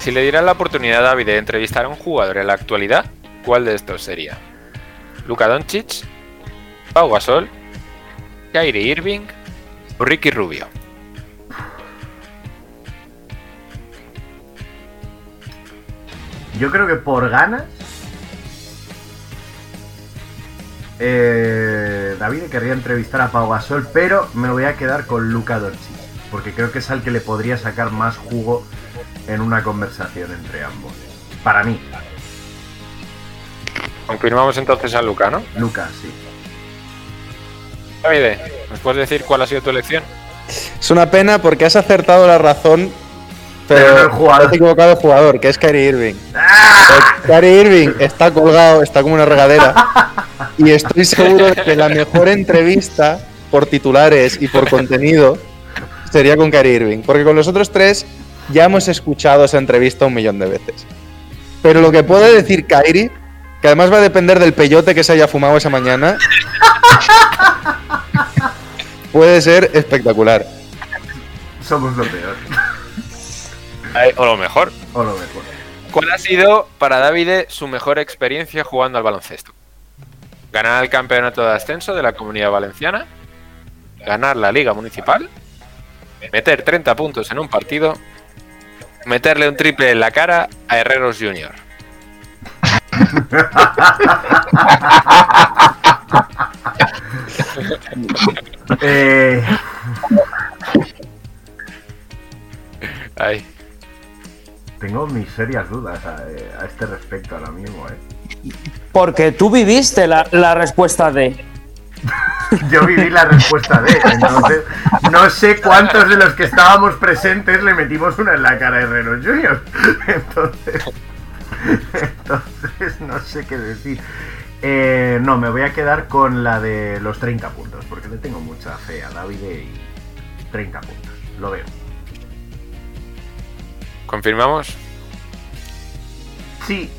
J: Si le dieran la oportunidad a David de entrevistar a un jugador en la actualidad, ¿cuál de estos sería? ¿Luka Doncic? ¿Pau Gasol? ¿Kyrie Irving? ¿O Ricky Rubio?
I: Yo creo que por ganas. eh, David querría entrevistar a Pau Gasol, pero me voy a quedar con Luca Doncic, porque creo que es al que le podría sacar más jugo en una conversación entre ambos. Para mí,
J: Confirmamos entonces a Luka, ¿no?
I: Luca, sí.
J: David, ¿nos puedes decir cuál ha sido tu elección?
F: Es una pena porque has acertado la razón, pero,
I: Pero no el jugador.
F: has equivocado el jugador, que es Kyrie Irving. Eh, Kyrie Irving está colgado, está como una regadera. Y estoy seguro de que la mejor entrevista por titulares y por contenido sería con Kyrie Irving. Porque con los otros tres ya hemos escuchado esa entrevista un millón de veces. Pero lo que puede decir Kyrie, que además va a depender del peyote que se haya fumado esa mañana, puede ser espectacular.
I: Somos lo peor.
J: O lo mejor.
I: O lo mejor.
J: ¿Cuál ha sido para David su mejor experiencia jugando al baloncesto? Ganar el campeonato de ascenso de la comunidad valenciana, ganar la liga municipal, meter 30 puntos en un partido, meterle un triple en la cara a Herreros Junior.
I: Eh,
J: Ay.
I: tengo mis serias dudas a, eh, a este respecto ahora mismo, ¿eh?
G: Porque tú viviste la, la respuesta de.
I: Yo viví la respuesta de, entonces no sé cuántos de los que estábamos presentes le metimos una en la cara a Herrero Junior. Entonces, entonces no sé qué decir. Eh, no, me voy a quedar con la de los 30 puntos, porque le tengo mucha fe a David y 30 puntos, lo veo.
J: ¿Confirmamos?
I: Sí,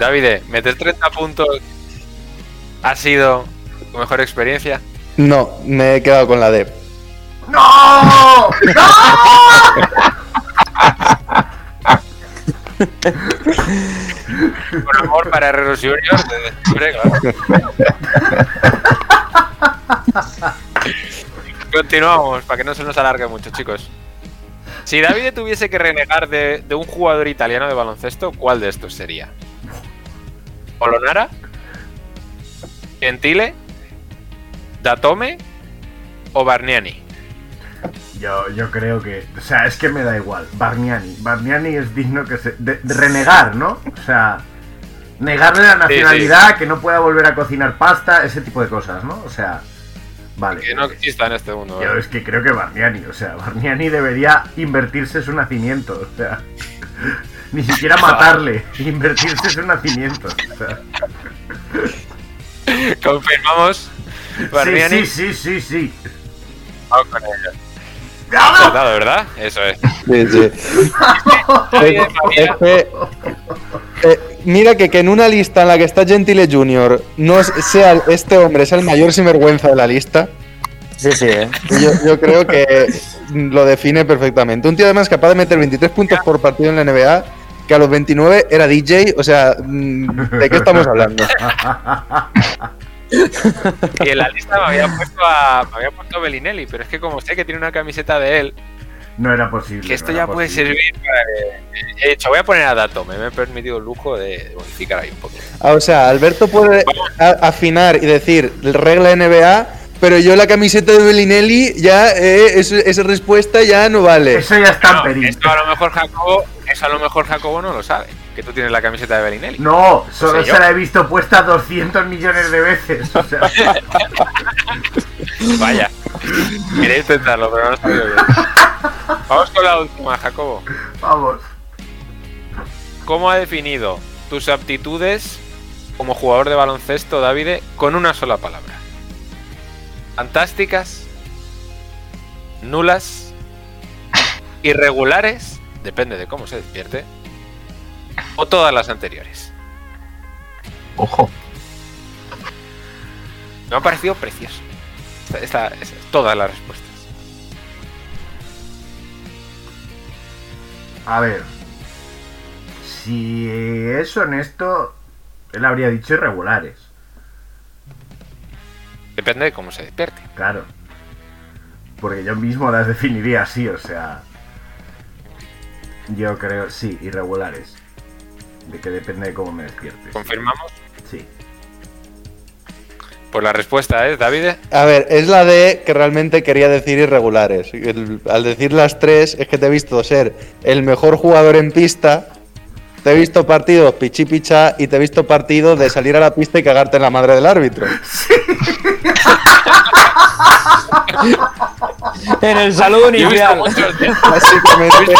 J: David, meter 30 puntos ha sido tu mejor experiencia.
F: No, me he quedado con la D.
I: ¡No!
J: Por amor para Herreros Junior. de- hombre, claro. Continuamos, para que no se nos alargue mucho, chicos. Si David tuviese que renegar de, de un jugador italiano de baloncesto, ¿cuál de estos sería? ¿Polonara? ¿Gentile? ¿Datome? ¿O Barniani?
I: Yo, yo creo que. O sea, es que me da igual. Barniani. Barniani es digno que se. De, de renegar, ¿no? O sea. Negarle la nacionalidad, que no pueda volver a cocinar pasta, ese tipo de cosas, ¿no? O sea. Vale.
J: Que no exista en este mundo.
I: Yo es que creo que Barniani, o sea, Barniani debería invertirse su nacimiento, o sea. Ni siquiera matarle, invertirse su nacimiento. O sea.
J: Confirmamos. Barniani.
I: Sí, sí, sí, sí, sí.
J: Vamos con Acertado, ¿verdad? Eso es.
F: Sí, sí.
J: David,
F: Es
J: María,
F: que, eh, mira que, que en una lista en la que está Gentile Junior no sea este hombre es el mayor sinvergüenza de la lista.
G: Sí, sí, ¿eh?
F: Yo, yo creo que lo define perfectamente. Un tío además capaz de meter 23 puntos por partido en la NBA, que a los 29 era DJ, o sea, mm, ¿de qué estamos hablando?
J: Y en la lista me había puesto a, me había puesto a Bellinelli, pero es que como sé que tiene una camiseta de él,
I: No era posible.
J: que esto
I: no
J: ya puede
I: posible.
J: servir para que... He dicho, voy a poner a Datome, me he permitido el lujo de modificar ahí un poco.
F: Ah, o sea, Alberto puede afinar y decir regla NBA, pero yo la camiseta de Bellinelli ya, eh, es- esa respuesta ya no vale.
I: Eso ya está en
J: No, esto a lo mejor Jacobo, eso a lo mejor Jacobo no lo sabe, que tú tienes la camiseta de Bellinelli.
I: No, solo se la he visto puesta 200 millones de veces. O sea,
J: Vaya. Quería intentarlo, pero no lo sabía bien. Vamos con la última, Jacobo.
I: vamos.
J: ¿Cómo ha definido tus aptitudes como jugador de baloncesto, David, con una sola palabra? ¿Fantásticas? ¿Nulas? ¿Irregulares? Depende de cómo se despierte. ¿O todas las anteriores?
H: Ojo.
J: Me ha parecido precioso. Esta, esta- esta- todas las respuestas.
I: A ver. Si es honesto, él habría dicho irregulares.
J: Depende de cómo se despierte.
I: Claro. Porque yo mismo las definiría así, o sea. Yo creo, sí, irregulares. De que depende de cómo me despierte.
J: ¿Confirmamos?
I: Sí.
J: Pues la respuesta es, David.
F: A ver, es la de que realmente quería decir irregulares. El- al decir las tres, es que te he visto ser el mejor jugador en pista, te he visto partidos pichi picha y te he visto partidos de salir a la pista y cagarte en la madre del árbitro.
G: En el saludo inicial.
F: Básicamente,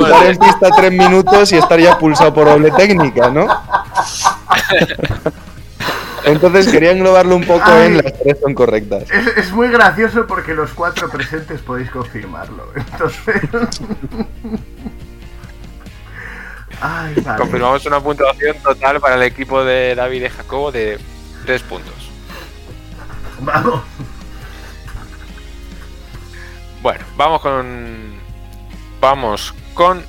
F: estar en pista tres minutos y estar ya pulsado por doble técnica, ¿no? Entonces quería englobarlo un poco en las tres son correctas.
I: Es, es muy gracioso porque los cuatro presentes podéis confirmarlo. Entonces. Ay, vale.
J: Confirmamos una puntuación total para el equipo de David y Jacobo de 3 puntos.
I: Vamos.
J: Bueno, vamos con. Vamos con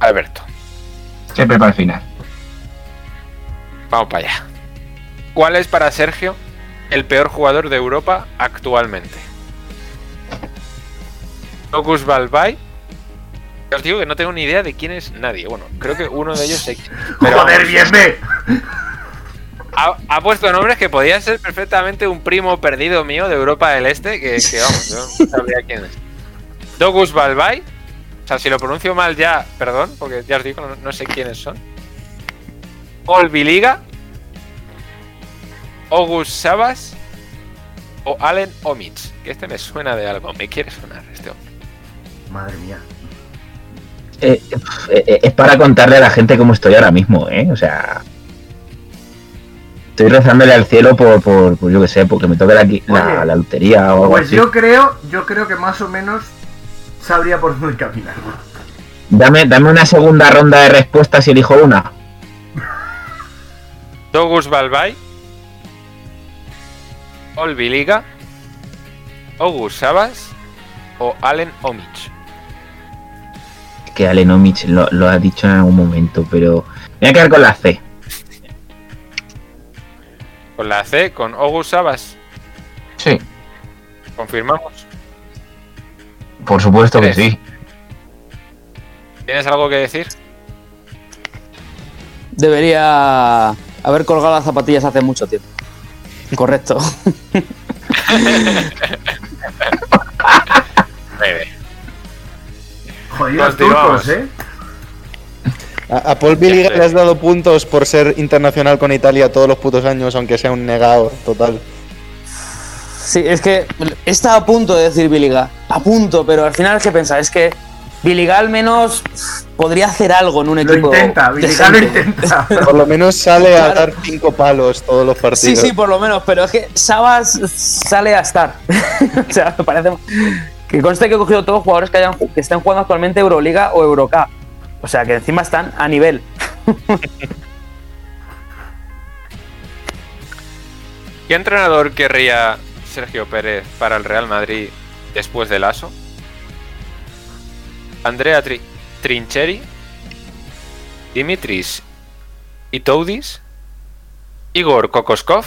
J: Alberto.
H: Siempre para el final.
J: Vamos para allá. ¿Cuál es para Sergio el peor jugador de Europa actualmente? Locus Balbay. Os digo que no tengo ni idea de quién es nadie. Bueno, creo que uno de ellos es, pero
I: Joder,
J: vamos,
I: bien ve.
J: Ha, ha puesto nombres que podían ser perfectamente un primo perdido mío de Europa del Este, que, que, vamos, yo no sabría quién es. Dogus Balbay. O sea, si lo pronuncio mal ya, perdón, porque ya os digo, no, no sé quiénes son. Paul Biliga. August Sabas. O Allen Omich. Que este me suena de algo. Me quiere sonar este hombre.
I: Madre mía.
L: Eh, eh, es para contarle a la gente cómo estoy ahora mismo, ¿eh? O sea. Estoy rezándole al cielo por, por, por yo que sé, porque me toque la, la, lotería o algo
I: Pues
L: así.
I: yo creo, yo creo que más o menos sabría por dónde caminar.
L: Dame, dame una segunda ronda de respuestas y elijo una.
J: Dogus Balbay. Paul Biliga. August Sabas. O Allen Omich.
L: Que Alenomich lo, lo ha dicho en algún momento, pero. Me voy a quedar con la C.
J: Con la C, con August Sabas.
H: Sí,
J: Confirmamos.
H: por supuesto que sí.
J: ¿Tienes algo que decir?
G: Debería haber colgado las zapatillas hace mucho tiempo. Correcto.
I: Jodidos
J: Continuamos.
I: turcos, ¿eh?
F: A, a Paul Biliga le has dado puntos por ser internacional con Italia todos los putos años, aunque sea un negado total.
G: Sí, es que estaba a punto de decir Biliga. A punto, pero al final es que pensaba, es que Biliga al menos podría hacer algo en un
I: Lo
G: equipo.
I: intenta, Biliga lo intenta.
F: Por lo menos sale a dar cinco palos todos los
G: Sí,
F: partidos.
G: sí, por lo menos, pero es que Sabas sale a estar. o sea, me parece. Que conste que he cogido todos los jugadores que, hayan, que estén jugando actualmente Euroliga o Eurocup. O sea, que encima están a nivel.
J: ¿Qué entrenador querría Sergio Pérez para el Real Madrid después del ASO? Andrea Tri- Trincheri, Dimitris Itoudis, Igor Kokoskov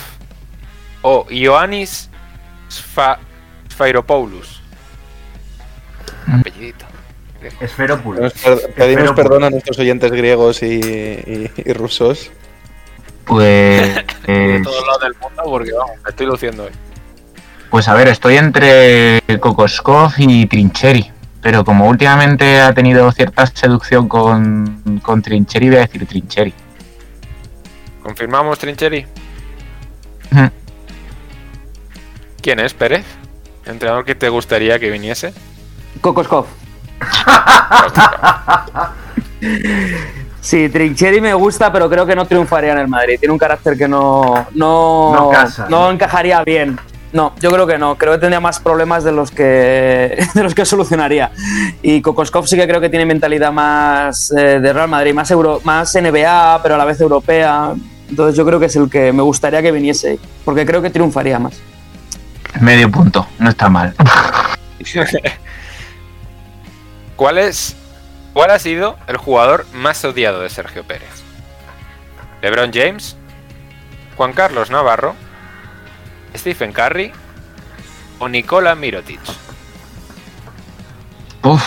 J: o Ioannis Sfa- Sfairopoulos. Apellidito.
I: Esferópulos.
F: Pedimos, perdón a nuestros oyentes griegos y, y- y rusos.
H: Pues.
J: De
H: eh,
J: todos lados del mundo porque vamos, me estoy luciendo hoy.
H: Pues a ver, estoy entre Kokoskov y Trincheri. Pero como últimamente ha tenido cierta seducción con, con Trincheri, voy a decir Trincheri.
J: ¿Confirmamos Trincheri? ¿Quién es Pérez? ¿Entrenador que te gustaría que viniese?
G: Kokoskov. Sí, Trincheri me gusta, pero creo que no triunfaría en el Madrid. Tiene un carácter que no. No,
I: No casa,
G: no
I: ¿no?
G: encajaría bien. No, yo creo que no. Creo que tendría más problemas de los que, de los que solucionaría. Y Kokoskov sí que creo que tiene mentalidad más eh, de Real Madrid, más, euro, más NBA, pero a la vez europea. Entonces yo creo que es el que me gustaría que viniese, porque creo que triunfaría más.
H: Medio punto, no está mal.
J: ¿Cuál es cuál ha sido el jugador más odiado de Sergio Pérez? ¿LeBron James? ¿Juan Carlos Navarro? ¿Stephen Curry? ¿O Nikola Mirotic?
H: Uf,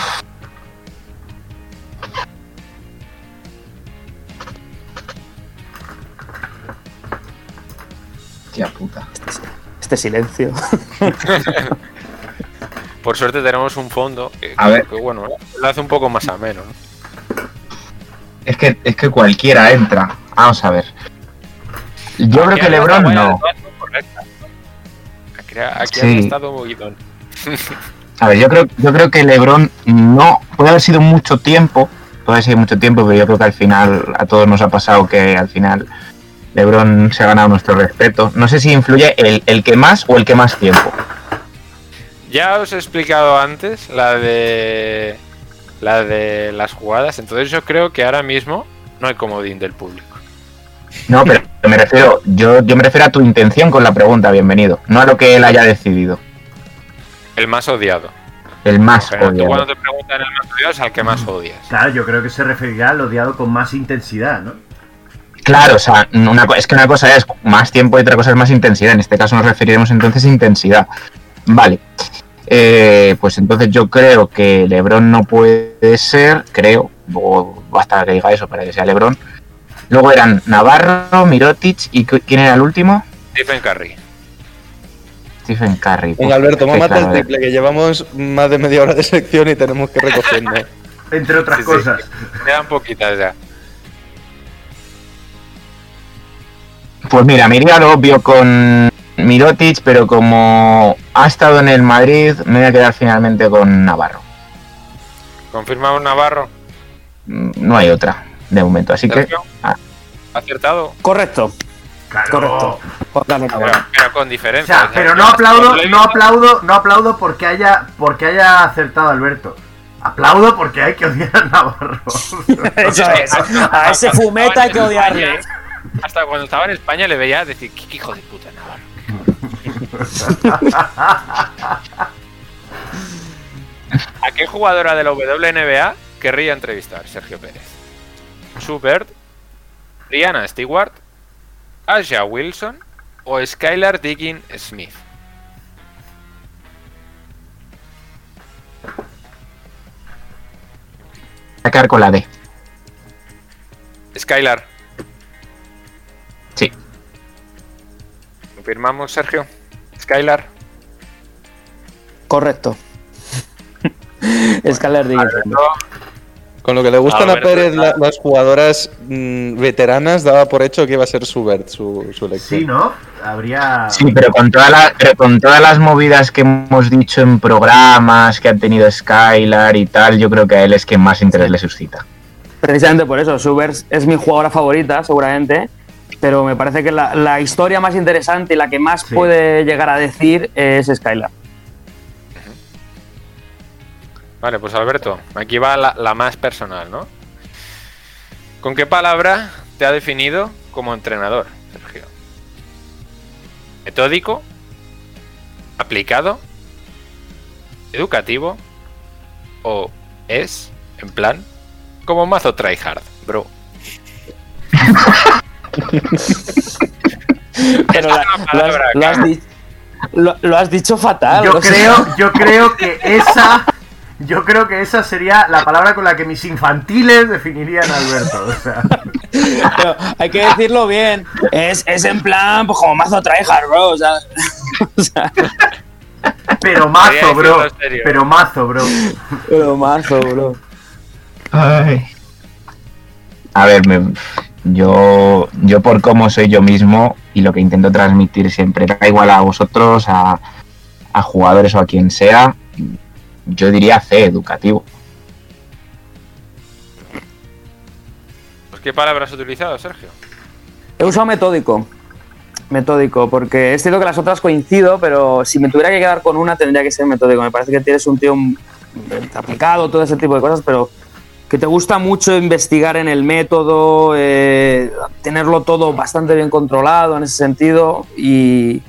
H: tía puta.
G: Este silencio.
J: Por suerte tenemos un fondo que,
H: A ver.
J: que, bueno, lo hace un poco más ameno. ¿no?
H: Es que, es que cualquiera entra. Vamos a ver. Yo creo que Lebron no.
J: Aquí, aquí
H: Sí.
J: ha estado.
H: A ver, yo creo, yo creo que LeBron no puede haber sido mucho tiempo, puede haber sido mucho tiempo, pero yo creo que al final a todos nos ha pasado que al final LeBron se ha ganado nuestro respeto. No sé si influye el, el que más o el que más tiempo.
J: Ya os he explicado antes la de la de las jugadas, entonces yo creo que ahora mismo no hay comodín del público.
H: No, pero me refiero, yo, yo me refiero a tu intención con la pregunta, bienvenido, no a lo que él haya decidido.
J: El más odiado.
H: El más
J: Pero tú
H: odiado.
J: cuando te preguntan el más odiado es al que más odias.
I: Claro, yo creo que se referirá al odiado con más intensidad, ¿no?
H: Claro, o sea, una, es que una cosa es más tiempo y otra cosa es más intensidad. En este caso nos referiremos entonces a intensidad. Vale. Eh, pues entonces yo creo que Lebron no puede ser, creo, basta que diga eso para que sea Lebron. Luego eran Navarro, Mirotic y ¿quién era el último?
J: Stephen Curry.
H: Stephen Curry.
F: Venga, Alberto,
H: Perfecto,
F: mámate el
H: a ver.
F: triple, que llevamos más de media hora de sección y tenemos que recogiendo.
I: Entre otras
J: Sí, sí.
I: cosas.
J: Quedan poquitas ya.
H: Pues mira, me iría lo obvio con Mirotic, pero como ha estado en el Madrid, me voy a quedar finalmente con Navarro.
J: Confirmamos Navarro.
H: Mm, No hay otra de momento, así que ah,
J: Acertado.
G: Correcto.
I: Claro.
G: Correcto.
J: Pero, con
I: O
J: diferencia.
I: sea,
J: o sea,
I: pero no aplaudo, no aplaudo, no aplaudo porque haya, porque haya acertado Alberto. Aplaudo porque hay que odiar a Navarro.
M: Eso es. A ese fumeta hay que odiarle.
J: Hasta cuando estaba en España le veía decir, ¿qué hijo de puta Navarro? ¿A qué jugadora de la WNBA querría entrevistar Sergio Pérez? ¿Subert? ¿Rihanna Stewart? ¿Asia Wilson? ¿O Skylar Diggin Smith?
H: sacar con la D.
J: Skylar.
H: Sí.
J: ¿Confirmamos, Sergio? Skylar.
G: Correcto. Escalar de
F: Con lo que le gustan a Pérez la- las jugadoras mm, veteranas, daba por hecho que iba a ser Subert su, su elección.
I: Sí, ¿no? Habría.
H: Sí, pero con, toda la- pero con todas las movidas que hemos dicho en programas que han tenido Skylar y tal, yo creo que a él es quien más interés le suscita.
G: Precisamente por eso, Subers es mi jugadora favorita, seguramente. Pero me parece que la, la historia más interesante y la que más
I: Sí.
G: puede llegar a decir es Skylar.
J: Vale, pues Alberto, aquí va la, la más personal, ¿no? ¿Con qué palabra te ha definido como entrenador, Sergio? ¿Metódico? ¿Aplicado? ¿Educativo? ¿O es, en plan, como mazo tryhard, bro?
G: Pero la- lo, has,
J: palabra
G: lo has
J: que-
G: di- lo- lo has dicho fatal.
I: Yo
G: sea,
I: creo, yo creo que esa. Yo creo que esa sería la palabra con la que mis infantiles definirían a Alberto. O sea,
M: Pero hay que decirlo bien. Es, es en plan, pues como mazo tryhard, bro. O sea, o sea,
I: pero mazo, bro. Pero mazo, bro.
G: pero mazo, bro.
H: A ver, me- yo, yo por cómo soy yo mismo y lo que intento transmitir siempre, da igual a vosotros, a, a jugadores o a quien sea, yo diría C, educativo.
J: Pues, ¿Qué palabra has utilizado, Sergio?
G: He usado metódico. Metódico, porque es cierto que las otras coincido, pero si me tuviera que quedar con una tendría que ser metódico. Me parece que tienes un tío mm, aplicado, todo ese tipo de cosas, pero que te gusta mucho investigar en el método, eh, tenerlo todo bastante bien controlado en ese sentido. Y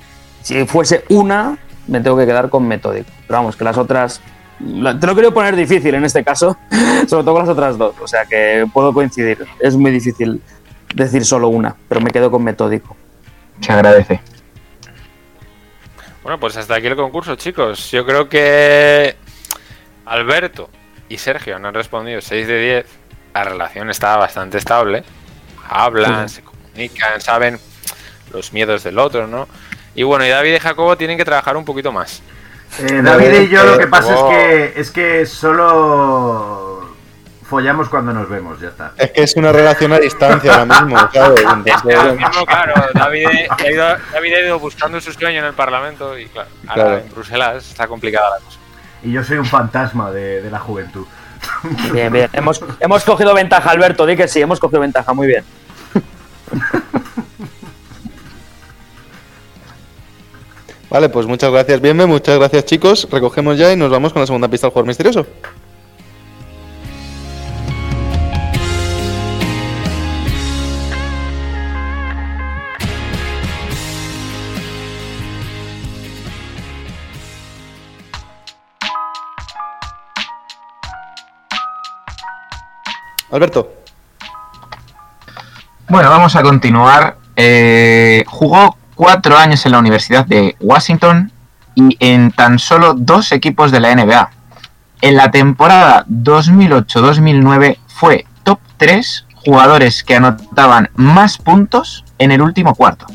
G: si fuese una, me tengo que quedar con metódico. Pero vamos, que las otras. la- Te lo quiero poner difícil en este caso, sobre todo con las otras dos. O sea que puedo coincidir. Es muy difícil decir solo una, pero me quedo con metódico.
H: Se agradece.
J: Bueno, pues hasta aquí el concurso, chicos. Yo creo que Alberto y Sergio no han respondido 6 de 10. La relación está bastante estable. Hablan, se comunican, saben los miedos del otro, ¿no? Y bueno, y David y Jacobo tienen que trabajar un poquito más.
I: Eh, David y yo lo que pasa
J: Oh.
I: es que es que solo follamos cuando nos vemos, ya está.
F: Es que es una relación a distancia ahora mismo, ¿sabes? Entonces,
J: Ahora mismo, claro, David ha, ido, David ha ido buscando su sueño en el Parlamento y claro, ahora
F: Claro.
J: en Bruselas está complicada la cosa.
I: Y yo soy un fantasma de, de la juventud.
G: Bien, bien. Hemos, hemos cogido ventaja, Alberto. Di que sí, hemos cogido ventaja. Muy bien.
F: Vale, pues muchas gracias, Bienve, muchas gracias, chicos. Recogemos ya y nos vamos con la segunda pista del jugador misterioso. Alberto.
L: Bueno, vamos a continuar. Eh, jugó cuatro años en la Universidad de Washington y en tan solo dos equipos de la NBA. En la temporada 2008-2009 fue top 3 jugadores que anotaban más puntos en el último cuarto.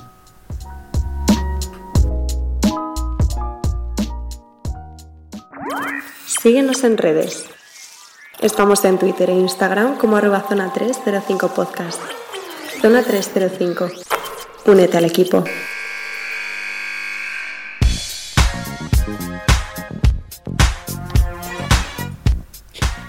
K: Síguenos en redes. Estamos en Twitter e Instagram como arroba zona 305 podcast. Zona 305. Únete al equipo.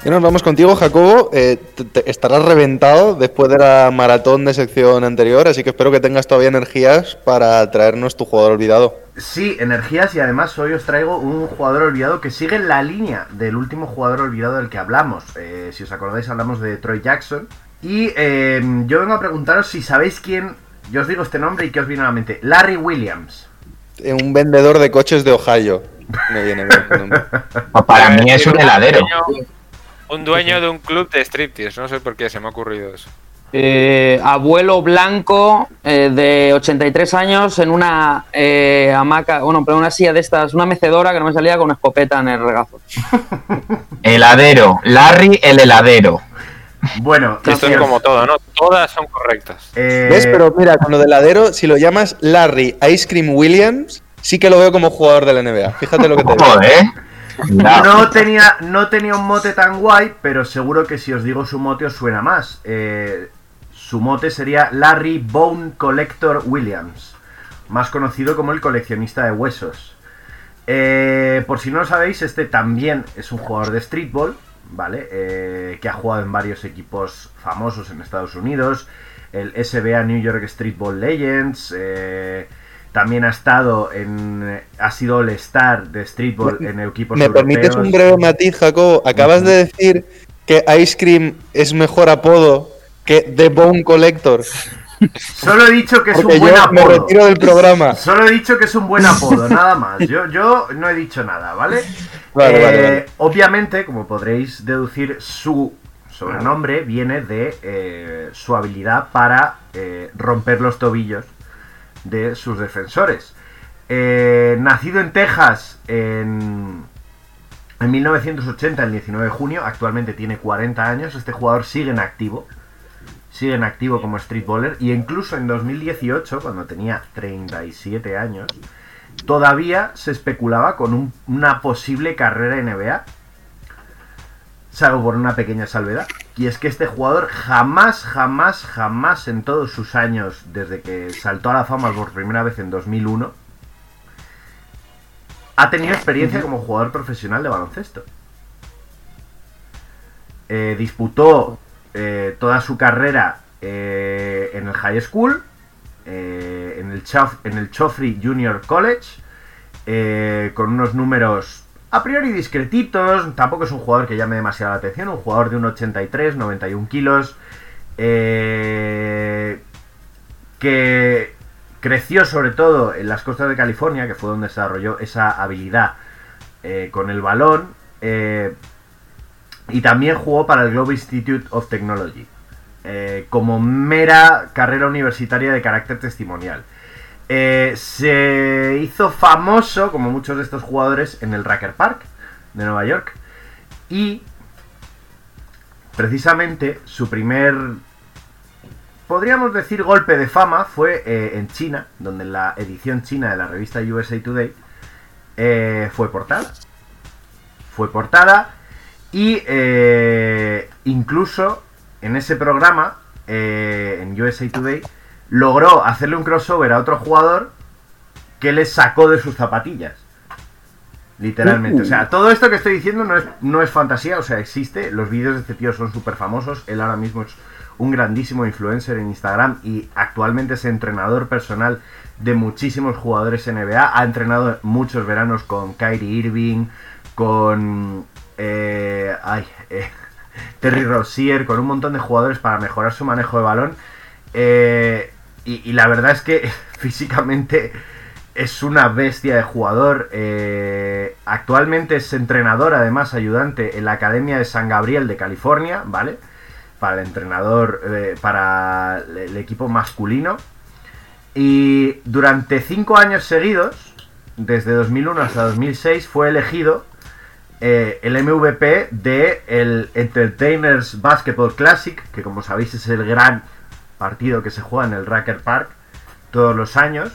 F: Ya nos vamos contigo, Jacobo. Eh, te- te- estarás reventado después de la maratón de sección anterior, así que espero que tengas todavía energías para traernos tu jugador olvidado.
I: Sí, energías y además hoy os traigo un jugador olvidado que sigue en la línea del último jugador olvidado del que hablamos. Eh, si os acordáis, hablamos de Troy Jackson. Y eh, yo vengo a preguntaros si sabéis quién. Yo os digo este nombre y qué os viene a la mente. Larry Williams.
F: Eh, un vendedor de coches de Ohio. Me viene bien.
L: Para mí es un heladero.
J: Un dueño de un club de striptease, no sé por qué se me ha ocurrido eso.
G: Eh, abuelo blanco eh, de 83 años en una eh, hamaca, bueno, pero una silla de estas, una mecedora que no me salía con una escopeta en el regazo.
L: Heladero. Larry el heladero.
I: Bueno,
J: Esto es como todo, ¿no? Todas son correctas.
I: Eh,
F: ¿Ves? Pero mira, con lo del heladero, si lo llamas Larry Ice Cream Williams, sí que lo veo como jugador de la NBA. Fíjate lo que te digo.
L: Joder.
I: No tenía, no tenía un mote tan guay, pero seguro que si os digo su mote os suena más. Eh, su mote sería Larry Bone Collector Williams, más conocido como el coleccionista de huesos. Eh, por si no lo sabéis, este también es un jugador de streetball, ¿vale? Eh, que ha jugado en varios equipos famosos en Estados Unidos, el SBA New York Streetball Legends, también ha estado en. Ha sido All-Star de streetball en equipos
F: ¿Me permites
I: europeos.
F: un breve matiz, Jacobo? Acabas de decir que Ice Cream es mejor apodo que The Bone Collector.
I: Solo he dicho que es
F: Porque
I: un buen
F: yo me
I: apodo.
F: retiro del programa.
I: Solo he dicho que es un buen apodo, nada más. Yo, yo no he dicho nada, ¿vale?
F: Vale,
I: Eh,
F: vale, vale.
I: Obviamente, como podréis deducir, su sobrenombre viene de eh, su habilidad para eh, romper los tobillos de sus defensores. Eh, nacido en Texas en, en 1980, el 19 de junio, actualmente tiene 40 años, este jugador sigue en activo. Sigue en activo como streetballer y incluso en 2018, cuando tenía 37 años, todavía se especulaba con un- una posible carrera NBA. Salvo por una pequeña salvedad. Y es que este jugador jamás, jamás, jamás en todos sus años, desde que saltó a la fama por primera vez en 2001, ha tenido experiencia como jugador profesional de baloncesto. Eh, disputó eh, toda su carrera eh, en el high school, eh, en, el Chof- en el Joffrey Junior College, eh, con unos números a priori discretitos, tampoco es un jugador que llame demasiado la atención, un jugador de un 83, 91 kilos, eh, que creció sobre todo en las costas de California, que fue donde desarrolló esa habilidad eh, con el balón, eh, y también jugó para el Globe Institute of Technology, como mera carrera universitaria de carácter testimonial. Eh, se hizo famoso, como muchos de estos jugadores, en el Racker Park de Nueva York. Y precisamente su primer, podríamos decir, golpe de fama fue eh, en China, donde la edición china de la revista USA Today eh, fue portada. Fue portada y incluso en ese programa, en USA Today, logró hacerle un crossover a otro jugador que le sacó de sus zapatillas. Literalmente. O sea, todo esto que estoy diciendo no es, no es fantasía, o sea, existe. Los vídeos de este tío son súper famosos. Él ahora mismo es un grandísimo influencer en Instagram y actualmente es entrenador personal de muchísimos jugadores NBA. Ha entrenado muchos veranos con Kyrie Irving, con eh, ay, eh, Terry Rozier, con un montón de jugadores para mejorar su manejo de balón. Eh, y, la verdad es que físicamente es una bestia de jugador. eh, actualmente es entrenador, además ayudante en la Academia de San Gabriel de California, ¿vale? para el entrenador, eh, para el equipo masculino. Y durante cinco años seguidos, desde 2001 hasta 2006, fue elegido eh, el MVP de el Entertainers Basketball Classic, que como sabéis es el gran partido que se juega en el Racker Park todos los años.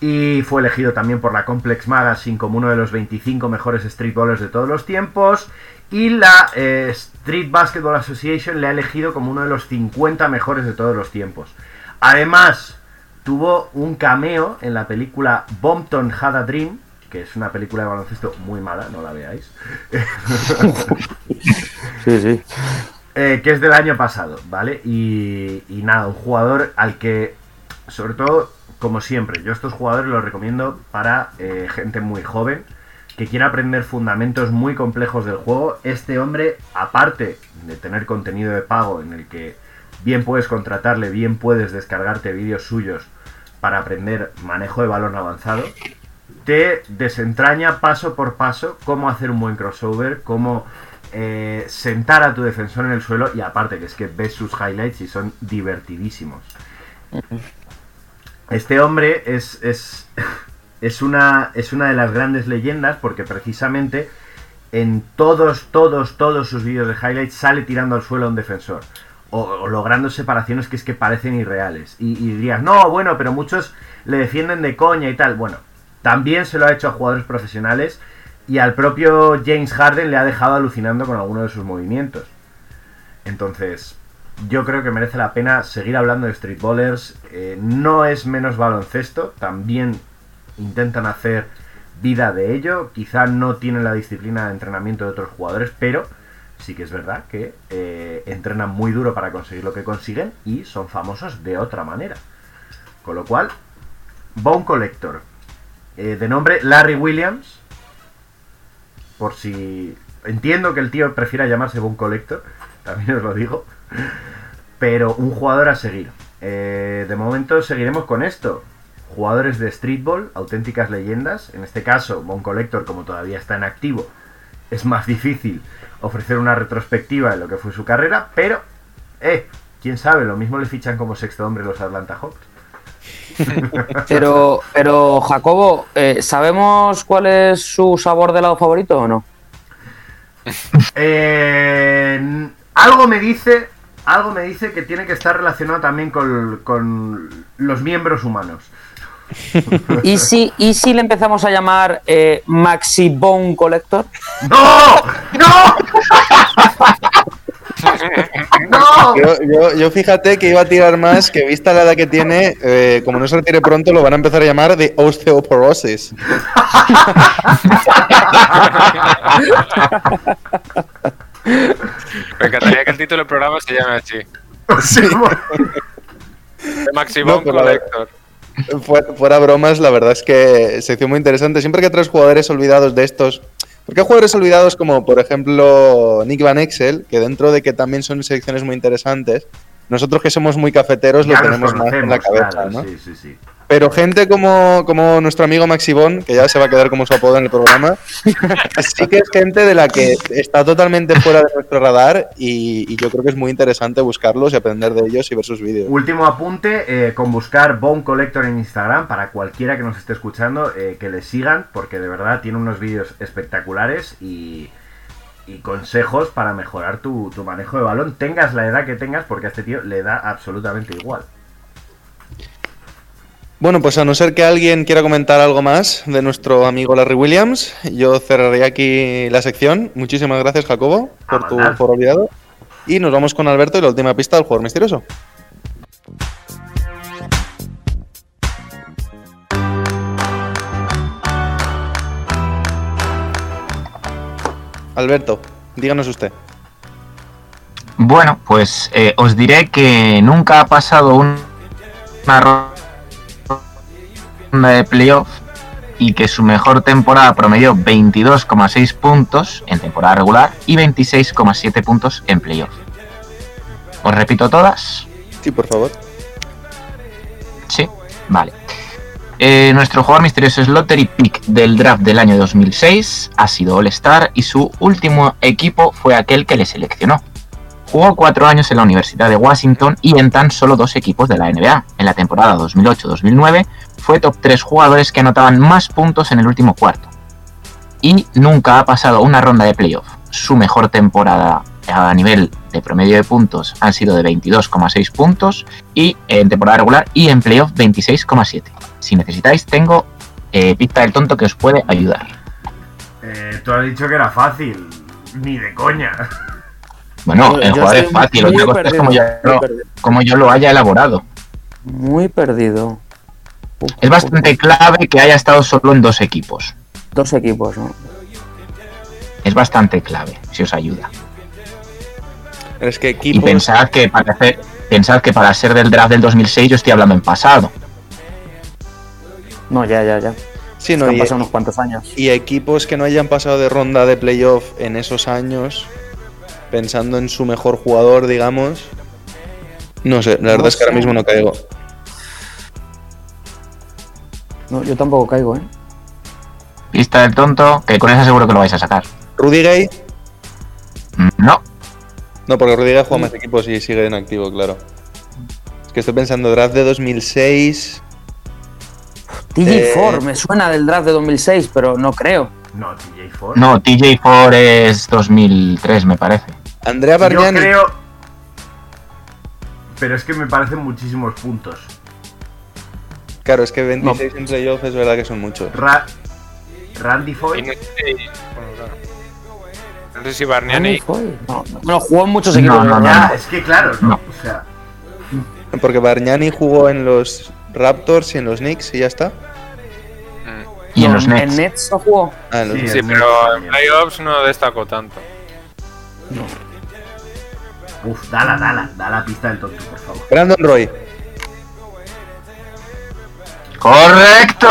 I: Y fue elegido también por la Complex Magazine como uno de los 25 mejores streetballers de todos los tiempos. Y la eh, Street Basketball Association le ha elegido como uno de los 50 mejores de todos los tiempos. Además, tuvo un cameo en la película Bompton Had a Dream, que es una película de baloncesto muy mala, no la veáis.
G: Sí, sí.
I: Eh, que es del año pasado, ¿vale? Y, nada, un jugador al que, sobre todo, como siempre, yo estos jugadores los recomiendo para eh, gente muy joven que quiera aprender fundamentos muy complejos del juego. Este hombre, aparte de tener contenido de pago en el que bien puedes contratarle, bien puedes descargarte vídeos suyos para aprender manejo de balón avanzado, te desentraña paso por paso cómo hacer un buen crossover, cómo eh, sentar a tu defensor en el suelo y aparte que es que ves sus highlights y son divertidísimos. Este hombre es, es, es, una, es una de las grandes leyendas porque precisamente en todos, todos, todos sus vídeos de highlights sale tirando al suelo a un defensor. O, o logrando separaciones que es que parecen irreales. Y, y dirías, no, bueno, pero muchos le defienden de coña y tal. Bueno, también se lo ha hecho a jugadores profesionales y al propio James Harden le ha dejado alucinando con alguno de sus movimientos. Entonces, yo creo que merece la pena seguir hablando de streetballers. Eh, no es menos baloncesto, también intentan hacer vida de ello. Quizá no tienen la disciplina de entrenamiento de otros jugadores, pero sí que es verdad que eh, entrenan muy duro para conseguir lo que consiguen y son famosos de otra manera. Con lo cual, Bone Collector, eh, de nombre Larry Williams, por si... Entiendo que el tío prefiera llamarse Bone Collector, también os lo digo, pero un jugador a seguir. Eh, de momento seguiremos con esto. Jugadores de streetball, auténticas leyendas. En este caso, Bone Collector, como todavía está en activo, es más difícil ofrecer una retrospectiva de lo que fue su carrera, pero, eh, quién sabe, lo mismo le fichan como sexto hombre los Atlanta Hawks.
G: Pero, pero Jacobo, eh, ¿sabemos cuál es su sabor de helado favorito o no?
I: Eh, algo me dice, algo me dice que tiene que estar relacionado también con, con los miembros humanos.
G: ¿Y si, ¿Y si le empezamos a llamar eh, Maxi Bone Collector?
I: ¡No! ¡No! ¡No!
F: Yo, yo- yo fíjate que iba a tirar más, que vista la edad que tiene, eh, como no se retire pronto, lo van a empezar a llamar de osteoporosis.
J: Me encantaría que el título del programa se llame así. The Maximum
F: No, pero la-
J: Collector.
F: Fuera, fuera bromas, la verdad es que sección muy interesante. Siempre que traes jugadores olvidados de estos. Porque hay jugadores olvidados como, por ejemplo, Nick Van Exel, que dentro de que también son selecciones muy interesantes, nosotros que somos muy cafeteros
I: Ya
F: lo tenemos más en la cabeza,
I: claro,
F: ¿no?
I: sí, sí, sí.
F: Pero gente como, como nuestro amigo Maxibón, que ya se va a quedar como su apodo en el programa, sí que es gente de la que está totalmente fuera de nuestro radar y, y yo creo que es muy interesante buscarlos y aprender de ellos y ver sus vídeos.
I: Último apunte, eh, con buscar Bone Collector en Instagram, para cualquiera que nos esté escuchando, eh, que le sigan, porque de verdad tiene unos vídeos espectaculares y, y consejos para mejorar tu, tu manejo de balón, tengas la edad que tengas, porque a este tío le da absolutamente igual.
F: Bueno, pues a no ser que alguien quiera comentar algo más de nuestro amigo Larry Williams, yo cerraré aquí la sección. Muchísimas gracias, Jacobo, por tu foro olvidado. Y nos vamos con Alberto y la última pista del jugador misterioso. Alberto, díganos usted.
L: Bueno, pues eh, os diré que nunca ha pasado un- una ronda de playoff y que su mejor temporada promedió 22,6 puntos en temporada regular y 26,7 puntos en playoff. ¿Os repito todas?
F: Sí, por favor.
L: Sí, vale. Eh, nuestro jugador misterioso es Lottery Pick del draft del año 2006, ha sido All-Star y su último equipo fue aquel que le seleccionó.
H: Jugó cuatro años en la Universidad de Washington y en tan solo dos equipos de la NBA. En la temporada 2008-2009 fue top 3 jugadores que anotaban más puntos en el último cuarto. Y nunca ha pasado una ronda de playoff. Su mejor temporada a nivel de promedio de puntos han sido de 22,6 puntos y en temporada regular y en playoff 26,7. Si necesitáis, tengo eh, pista del tonto que os puede ayudar.
I: Eh, tú has dicho que era fácil. Ni de coña.
H: Bueno,
N: Yo-
H: el jugador es fácil, otra cosa es
N: perdido,
H: como yo,
N: muy
H: lo,
N: perdido.
H: como yo lo haya elaborado.
N: Muy perdido.
H: Es bastante clave que haya estado solo en dos equipos.
N: Dos equipos, ¿no?
H: Es bastante clave, si os ayuda.
F: Es que
H: Y
F: equipos.
H: pensad que para hacer, pensad que para ser del draft del 2006 yo estoy hablando en pasado.
N: No, ya, ya, ya.
F: Sí,
N: Es
F: no,
N: han
F: y-
N: pasado unos cuantos años.
F: Y equipos que no hayan pasado de ronda de playoff en esos años, pensando en su mejor jugador, digamos. No sé, la verdad es que ahora mismo no caigo.
N: No, yo tampoco caigo, ¿eh?
H: Pista del tonto, que con esa seguro que lo vais a sacar.
F: Rudy Gay,
H: Mm, No,
F: no, porque Rudy Gay juega más equipos y sigue en activo, claro. Es que estoy pensando, draft de 2006.
N: TJ
F: Eh,
N: Ford, me suena del draft de 2006, pero no creo.
I: No, TJ Ford.
H: no, TJ4 es 2003 me parece.
F: Andrea
I: Yo
F: Bargnani.
I: creo. Pero es que me parecen muchísimos puntos.
F: Claro, es que 26 en playoff es verdad que son muchos.
I: Ra- Randy Foy.
J: no sé si- bueno, claro. No sé si Bargnani.
N: No, no, bueno, jugó en muchos equipos.
H: No, no, no,
I: Ya,
H: no.
I: es que claro, ¿no?
H: No.
I: O sea,
F: Porque Bargnani jugó en los Raptors y en los Knicks y ya está.
H: Y en
N: No,
H: los Nets.
N: En Nets no jugó.
F: Ah, en los
I: Sí.
J: Sí, pero en playoffs no destacó tanto.
I: Uf, dala, dala, da la pista del tonto, por favor.
F: Brandon Roy.
H: ¡Correcto!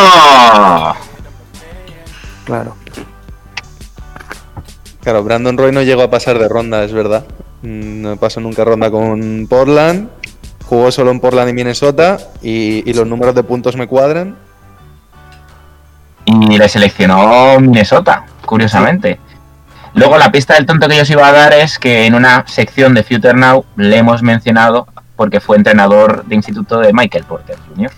N: Claro.
F: Claro, Brandon Roy no llegó a pasar de ronda, es verdad. No pasó nunca ronda con Portland. Jugó solo en Portland y Minnesota. Y, y los números de puntos me cuadran.
H: Y le seleccionó Minnesota, curiosamente. Luego la pista del tonto que yo os iba a dar es que en una sección de Future Now le hemos mencionado porque fue entrenador de instituto de Michael Porter Jr.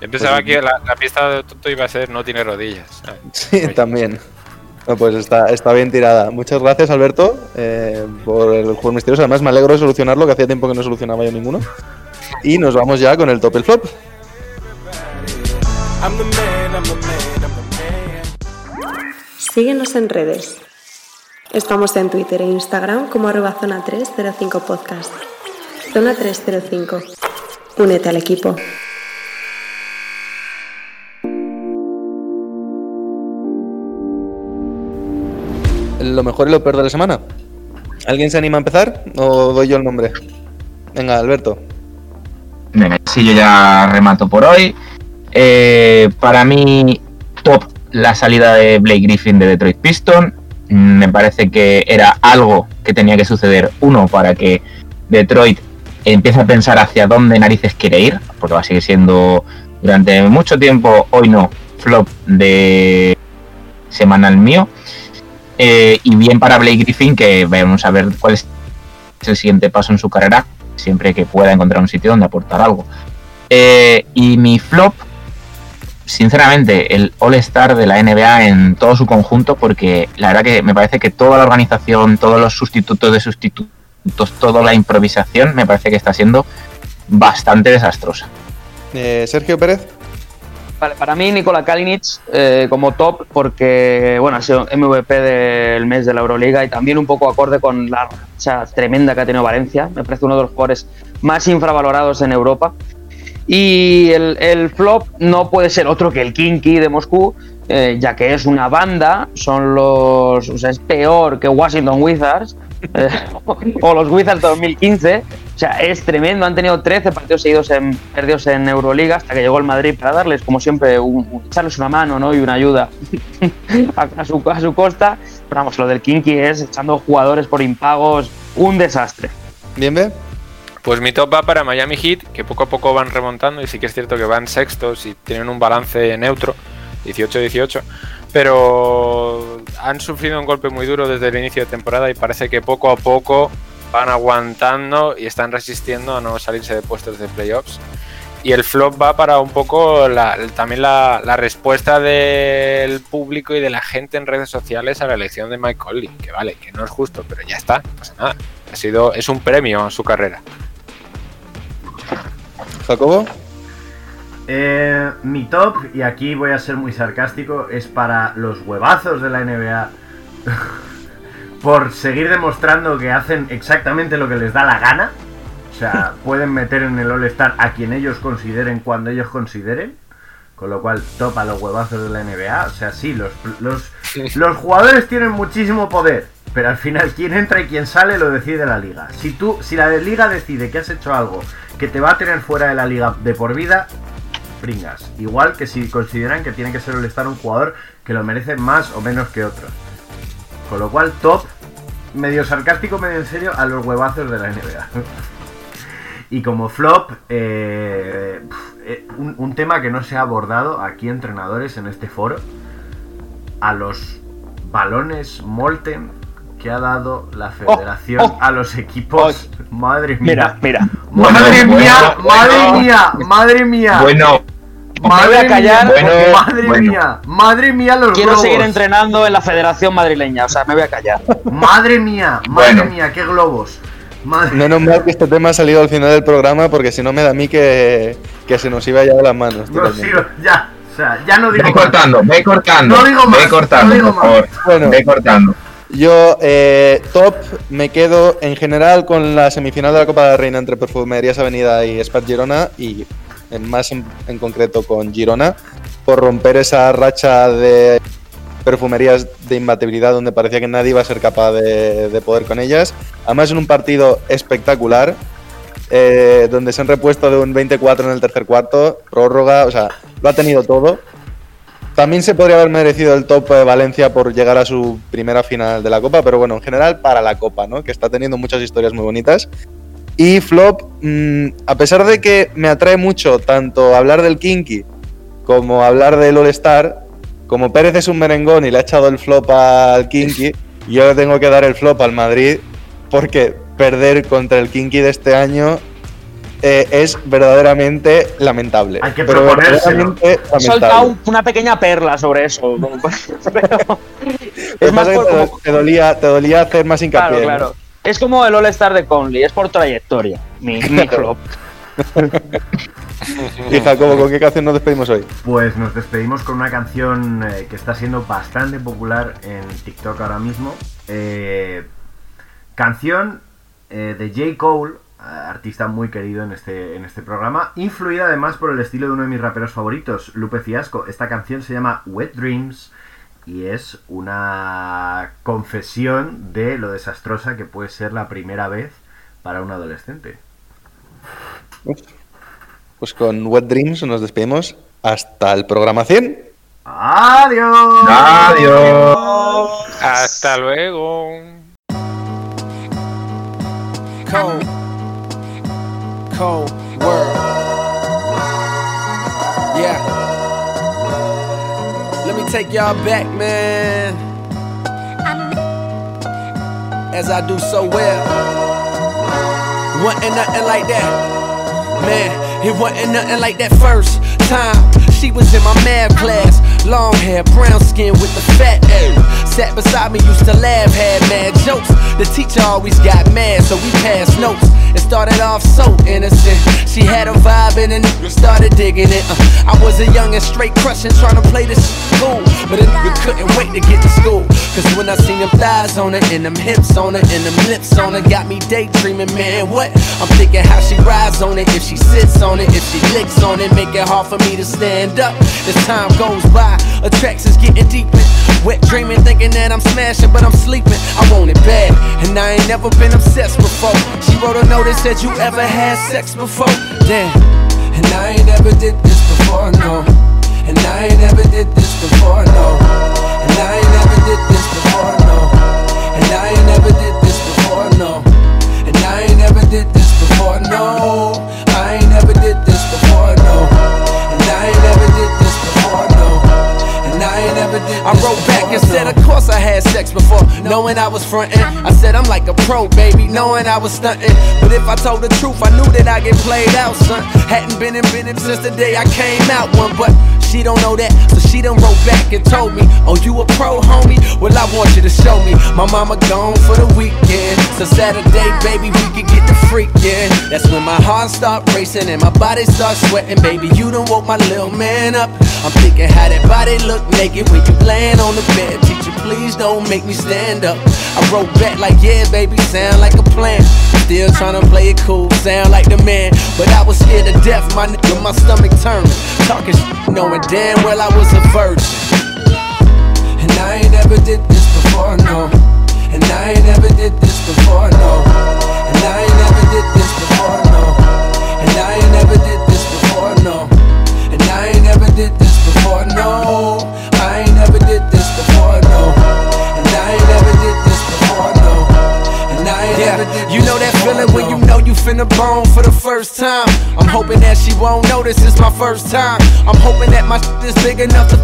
J: Yo pensaba que la, la pista de tonto iba a ser no tiene rodillas.
F: Sí, también. No, pues está, está bien tirada. Muchas gracias, Alberto, eh, por el juego misterioso. Además, me alegro de solucionarlo, que hacía tiempo que no solucionaba yo ninguno. Y nos vamos ya con el top el flop.
K: Síguenos en redes. Estamos en Twitter e Instagram como arroba zona 305 podcast. Zona 305. Únete al equipo.
F: Lo mejor y lo peor de la semana. ¿Alguien se anima a empezar o doy yo el nombre? Venga, Alberto.
H: Venga, si yo ya remato por hoy. Eh, para mí, top la salida de Blake Griffin de Detroit Piston. Mm, Me parece que era algo que tenía que suceder, uno, para que Detroit empiece a pensar hacia dónde narices quiere ir, porque va a seguir siendo durante mucho tiempo, hoy no, flop de semanal mío. Eh, y bien para Blake Griffin, que vamos a ver cuál es el siguiente paso en su carrera, siempre que pueda encontrar un sitio donde aportar algo. Eh, y mi flop, sinceramente, el All-Star de la NBA en todo su conjunto, porque la verdad que me parece que toda la organización, todos los sustitutos de sustitutos, toda la improvisación, me parece que está siendo bastante desastrosa.
F: Eh, Sergio Pérez.
G: Vale, para mí Nikola Kalinic eh, como top porque bueno, ha sido MVP del mes de la Euroliga y también un poco acorde con la racha tremenda que ha tenido Valencia. Me parece uno de los jugadores más infravalorados en Europa. Y el, el flop no puede ser otro que el Kinky de Moscú, eh, ya que es una banda, son los. O sea, es peor que Washington Wizards eh, o los Wizards 2015. O sea, es tremendo. Han tenido 13 partidos seguidos en, perdidos en Euroliga hasta que llegó el Madrid para darles, como siempre, un, echarles una mano ¿no? y una ayuda a, su, a su costa. Pero vamos, lo del Kinky es echando jugadores por impagos, un desastre.
F: Bien.
J: Pues mi top va para Miami Heat, que poco a poco van remontando y sí que es cierto que van sextos y tienen un balance neutro, 18-18, pero han sufrido un golpe muy duro desde el inicio de temporada y parece que poco a poco van aguantando y están resistiendo a no salirse de puestos de playoffs. Y el flop va para un poco la- también la, la respuesta del público y de la gente en redes sociales a la elección de Mike Conley. Que vale, que no es justo, pero ya está, no pasa nada. Ha sido, es un premio a su carrera.
F: Jacobo.
I: Eh, mi top, y aquí voy a ser muy sarcástico, es para los huevazos de la NBA. por seguir demostrando que hacen exactamente lo que les da la gana. O sea, pueden meter en el All-Star a quien ellos consideren cuando ellos consideren. Con lo cual, top a los huevazos de la NBA. O sea, sí, los, los, los jugadores tienen muchísimo poder. Pero al final, quien entra y quien sale lo decide la liga. Si tú, si la liga decide que has hecho algo que te va a tener fuera de la liga de por vida, pringas. Igual que si consideran que tiene que ser All-Star un jugador que lo merece más o menos que otro. Con lo cual, top, medio sarcástico, medio en serio, a los huevazos de la NBA. y como flop, eh, eh, un, un tema que no se ha abordado aquí entrenadores en este foro, a los balones Molten que ha dado la federación
O: oh.
I: a los equipos. Madre mía.
O: Mira, mira.
I: Madre
L: Bueno,
I: mía,
L: bueno,
I: madre
L: bueno.
I: mía, madre mía.
L: Bueno,
I: madre
O: voy a callar
I: mía, madre
L: bueno.
I: mía, madre mía los
O: Quiero
I: globos.
O: seguir entrenando en la Federación Madrileña, o sea, me voy a callar.
I: Madre mía, madre
L: Bueno.
I: mía, qué globos. Madre
F: Menos mal que este tema ha salido al final del programa porque si no me da a mí que, que se nos iba ya de las manos.
I: No,
F: totalmente.
I: sí, ya, o sea, ya no digo
L: ve
I: más.
L: cortando, ve cortando.
I: No digo más,
L: ve cortando,
I: no digo
L: por favor.
F: Bueno.
L: Ve cortando.
F: Yo, eh, top, me quedo en general con la semifinal de la Copa de la Reina entre Perfumerías Avenida y Spat Girona y más en, concreto con Girona por romper esa racha de perfumerías de imbatibilidad donde parecía que nadie iba a ser capaz de, de poder con ellas. Además en un partido espectacular eh, donde se han repuesto de un 24 en el tercer cuarto, prórroga, o sea, lo ha tenido todo. También se podría haber merecido el top de Valencia por llegar a su primera final de la Copa, pero bueno, en general para la Copa, ¿no? Que está teniendo muchas historias muy bonitas. Y Flop, mm, a pesar de que me atrae mucho tanto hablar del Kinky como hablar del All-Star, como Pérez es un merengón y le ha echado el flop al Kinky, yo le tengo que dar el flop al Madrid porque perder contra el Kinky de este año eh, es verdaderamente lamentable.
I: Hay que
F: Pero verdaderamente
O: He soltado
F: lamentable.
O: un- una pequeña perla sobre eso. pero- es más por como-
F: te, te dolía, te dolía hacer más hincapié.
O: Claro,
F: ¿no?
O: claro. Es como el All-Star de Conley, es por trayectoria. Mi, mi flop.
F: Y Jacobo, ¿con qué canción nos despedimos hoy?
I: Pues nos despedimos con una canción eh, que está siendo bastante popular en TikTok ahora mismo. Eh, canción eh, de J. Cole, artista muy querido en este, en este programa, influida además por el estilo de uno de mis raperos favoritos, Lupe Fiasco. Esta canción se llama Wet Dreams y es una confesión de lo desastrosa que puede ser la primera vez para un adolescente.
F: Pues con Wet Dreams nos despedimos hasta el programa 100.
I: ¡Adiós!
L: Adiós.
J: Hasta luego.
E: Cold. Cold world. Yeah. Let me take y'all back, man. As I do so well. Wasn't nothing like that. Man, it wasn't nothing like that first time. She was in my math class. Long hair, brown skin with the fat ass. Sat beside me, used to laugh, had mad jokes. The teacher always got mad, so we passed notes. It started off so innocent. She had a vibe and then started digging it. Uh, I was a young and straight crushing, trying to play this cool. But a nigga couldn't wait to get to school. Cause when I seen them thighs on her, and them hips on her, and them lips on her, got me daydreaming, man. What? I'm thinking how she rides on it, if she sits on it, if she licks on it, make it hard for me to stand up. As time goes by, attractions getting deeper. Wet dreaming, thinking that I'm smashing, but I'm sleeping. I want it bad, and I ain't never been obsessed before. She wrote a note that said, You ever had sex before? Damn, and I ain't never did this before, no. And I ain't never did this before, no. And I ain't never did this before, no. And I ain't never did this before, no. And I ain't never did this before, no. I ain't never did this before, no. And I ain't never did this before, no. And I ain't never did I wrote back had sex before. No, knowing I was frontin'. I said I'm like a pro, baby, knowing I was stuntin'. But if I told the truth, I knew that I'd get played out, son. Hadn't been in business since the day I came out one, but she don't know that, so she done wrote back and told me, Oh, you a pro, homie? Well, I want you to show me. My mama gone for the weekend, so Saturday, baby, we can get the freakin'. That's when my heart start racing and my body start sweating, baby. You done woke my little man up. I'm thinking how that body look naked when you laying on the bed. Teacher, please don't make me stand up. I wrote back like, yeah, baby, sound like a plan. Still trying to play it cool, sound like the man. But I was scared to death, my nigga, my stomach turned. Talking shit, knowing damn well I was a virgin. And I ain't never did this before, no. And I ain't never did this before, no. And I ain't never did this before, no. And I ain't never did this before, no. And I ain't never did this before, no. when you you finna bone for the first time. I'm hoping that she won't notice it's my first time. I'm hoping that my shit is big enough to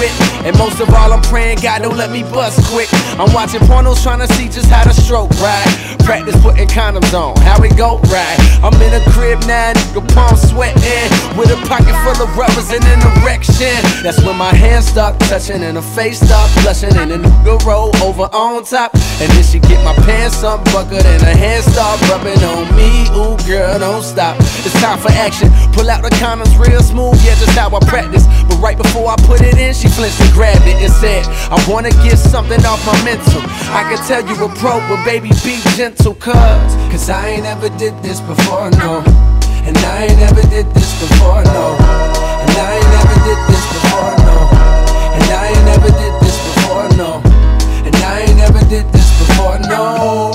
E: with. And most of all, I'm praying God don't let me bust quick. I'm watching pornos trying to see just how to stroke right. Practice putting condoms on, how it go right. I'm in a crib now, nigga, palm sweating. With a pocket full of rubbers and an erection. That's when my hands start touching and her face start blushing. And the nigga roll over on top. And then she get my pants unbuckled and her hands start rubbing on me. Ooh, girl, don't stop. It's time for action. Pull out the condoms real smooth, yeah, just how I practice. But right before I put it in, she flinched and grabbed it and said, I wanna get something off my mental. I can tell you a pro, but baby, be gentle, cuz. Cause I ain't ever did this before, no. And I ain't ever did this before, no. And I ain't never did this before, no. And I ain't never did this before, no. And I ain't never did this before, no.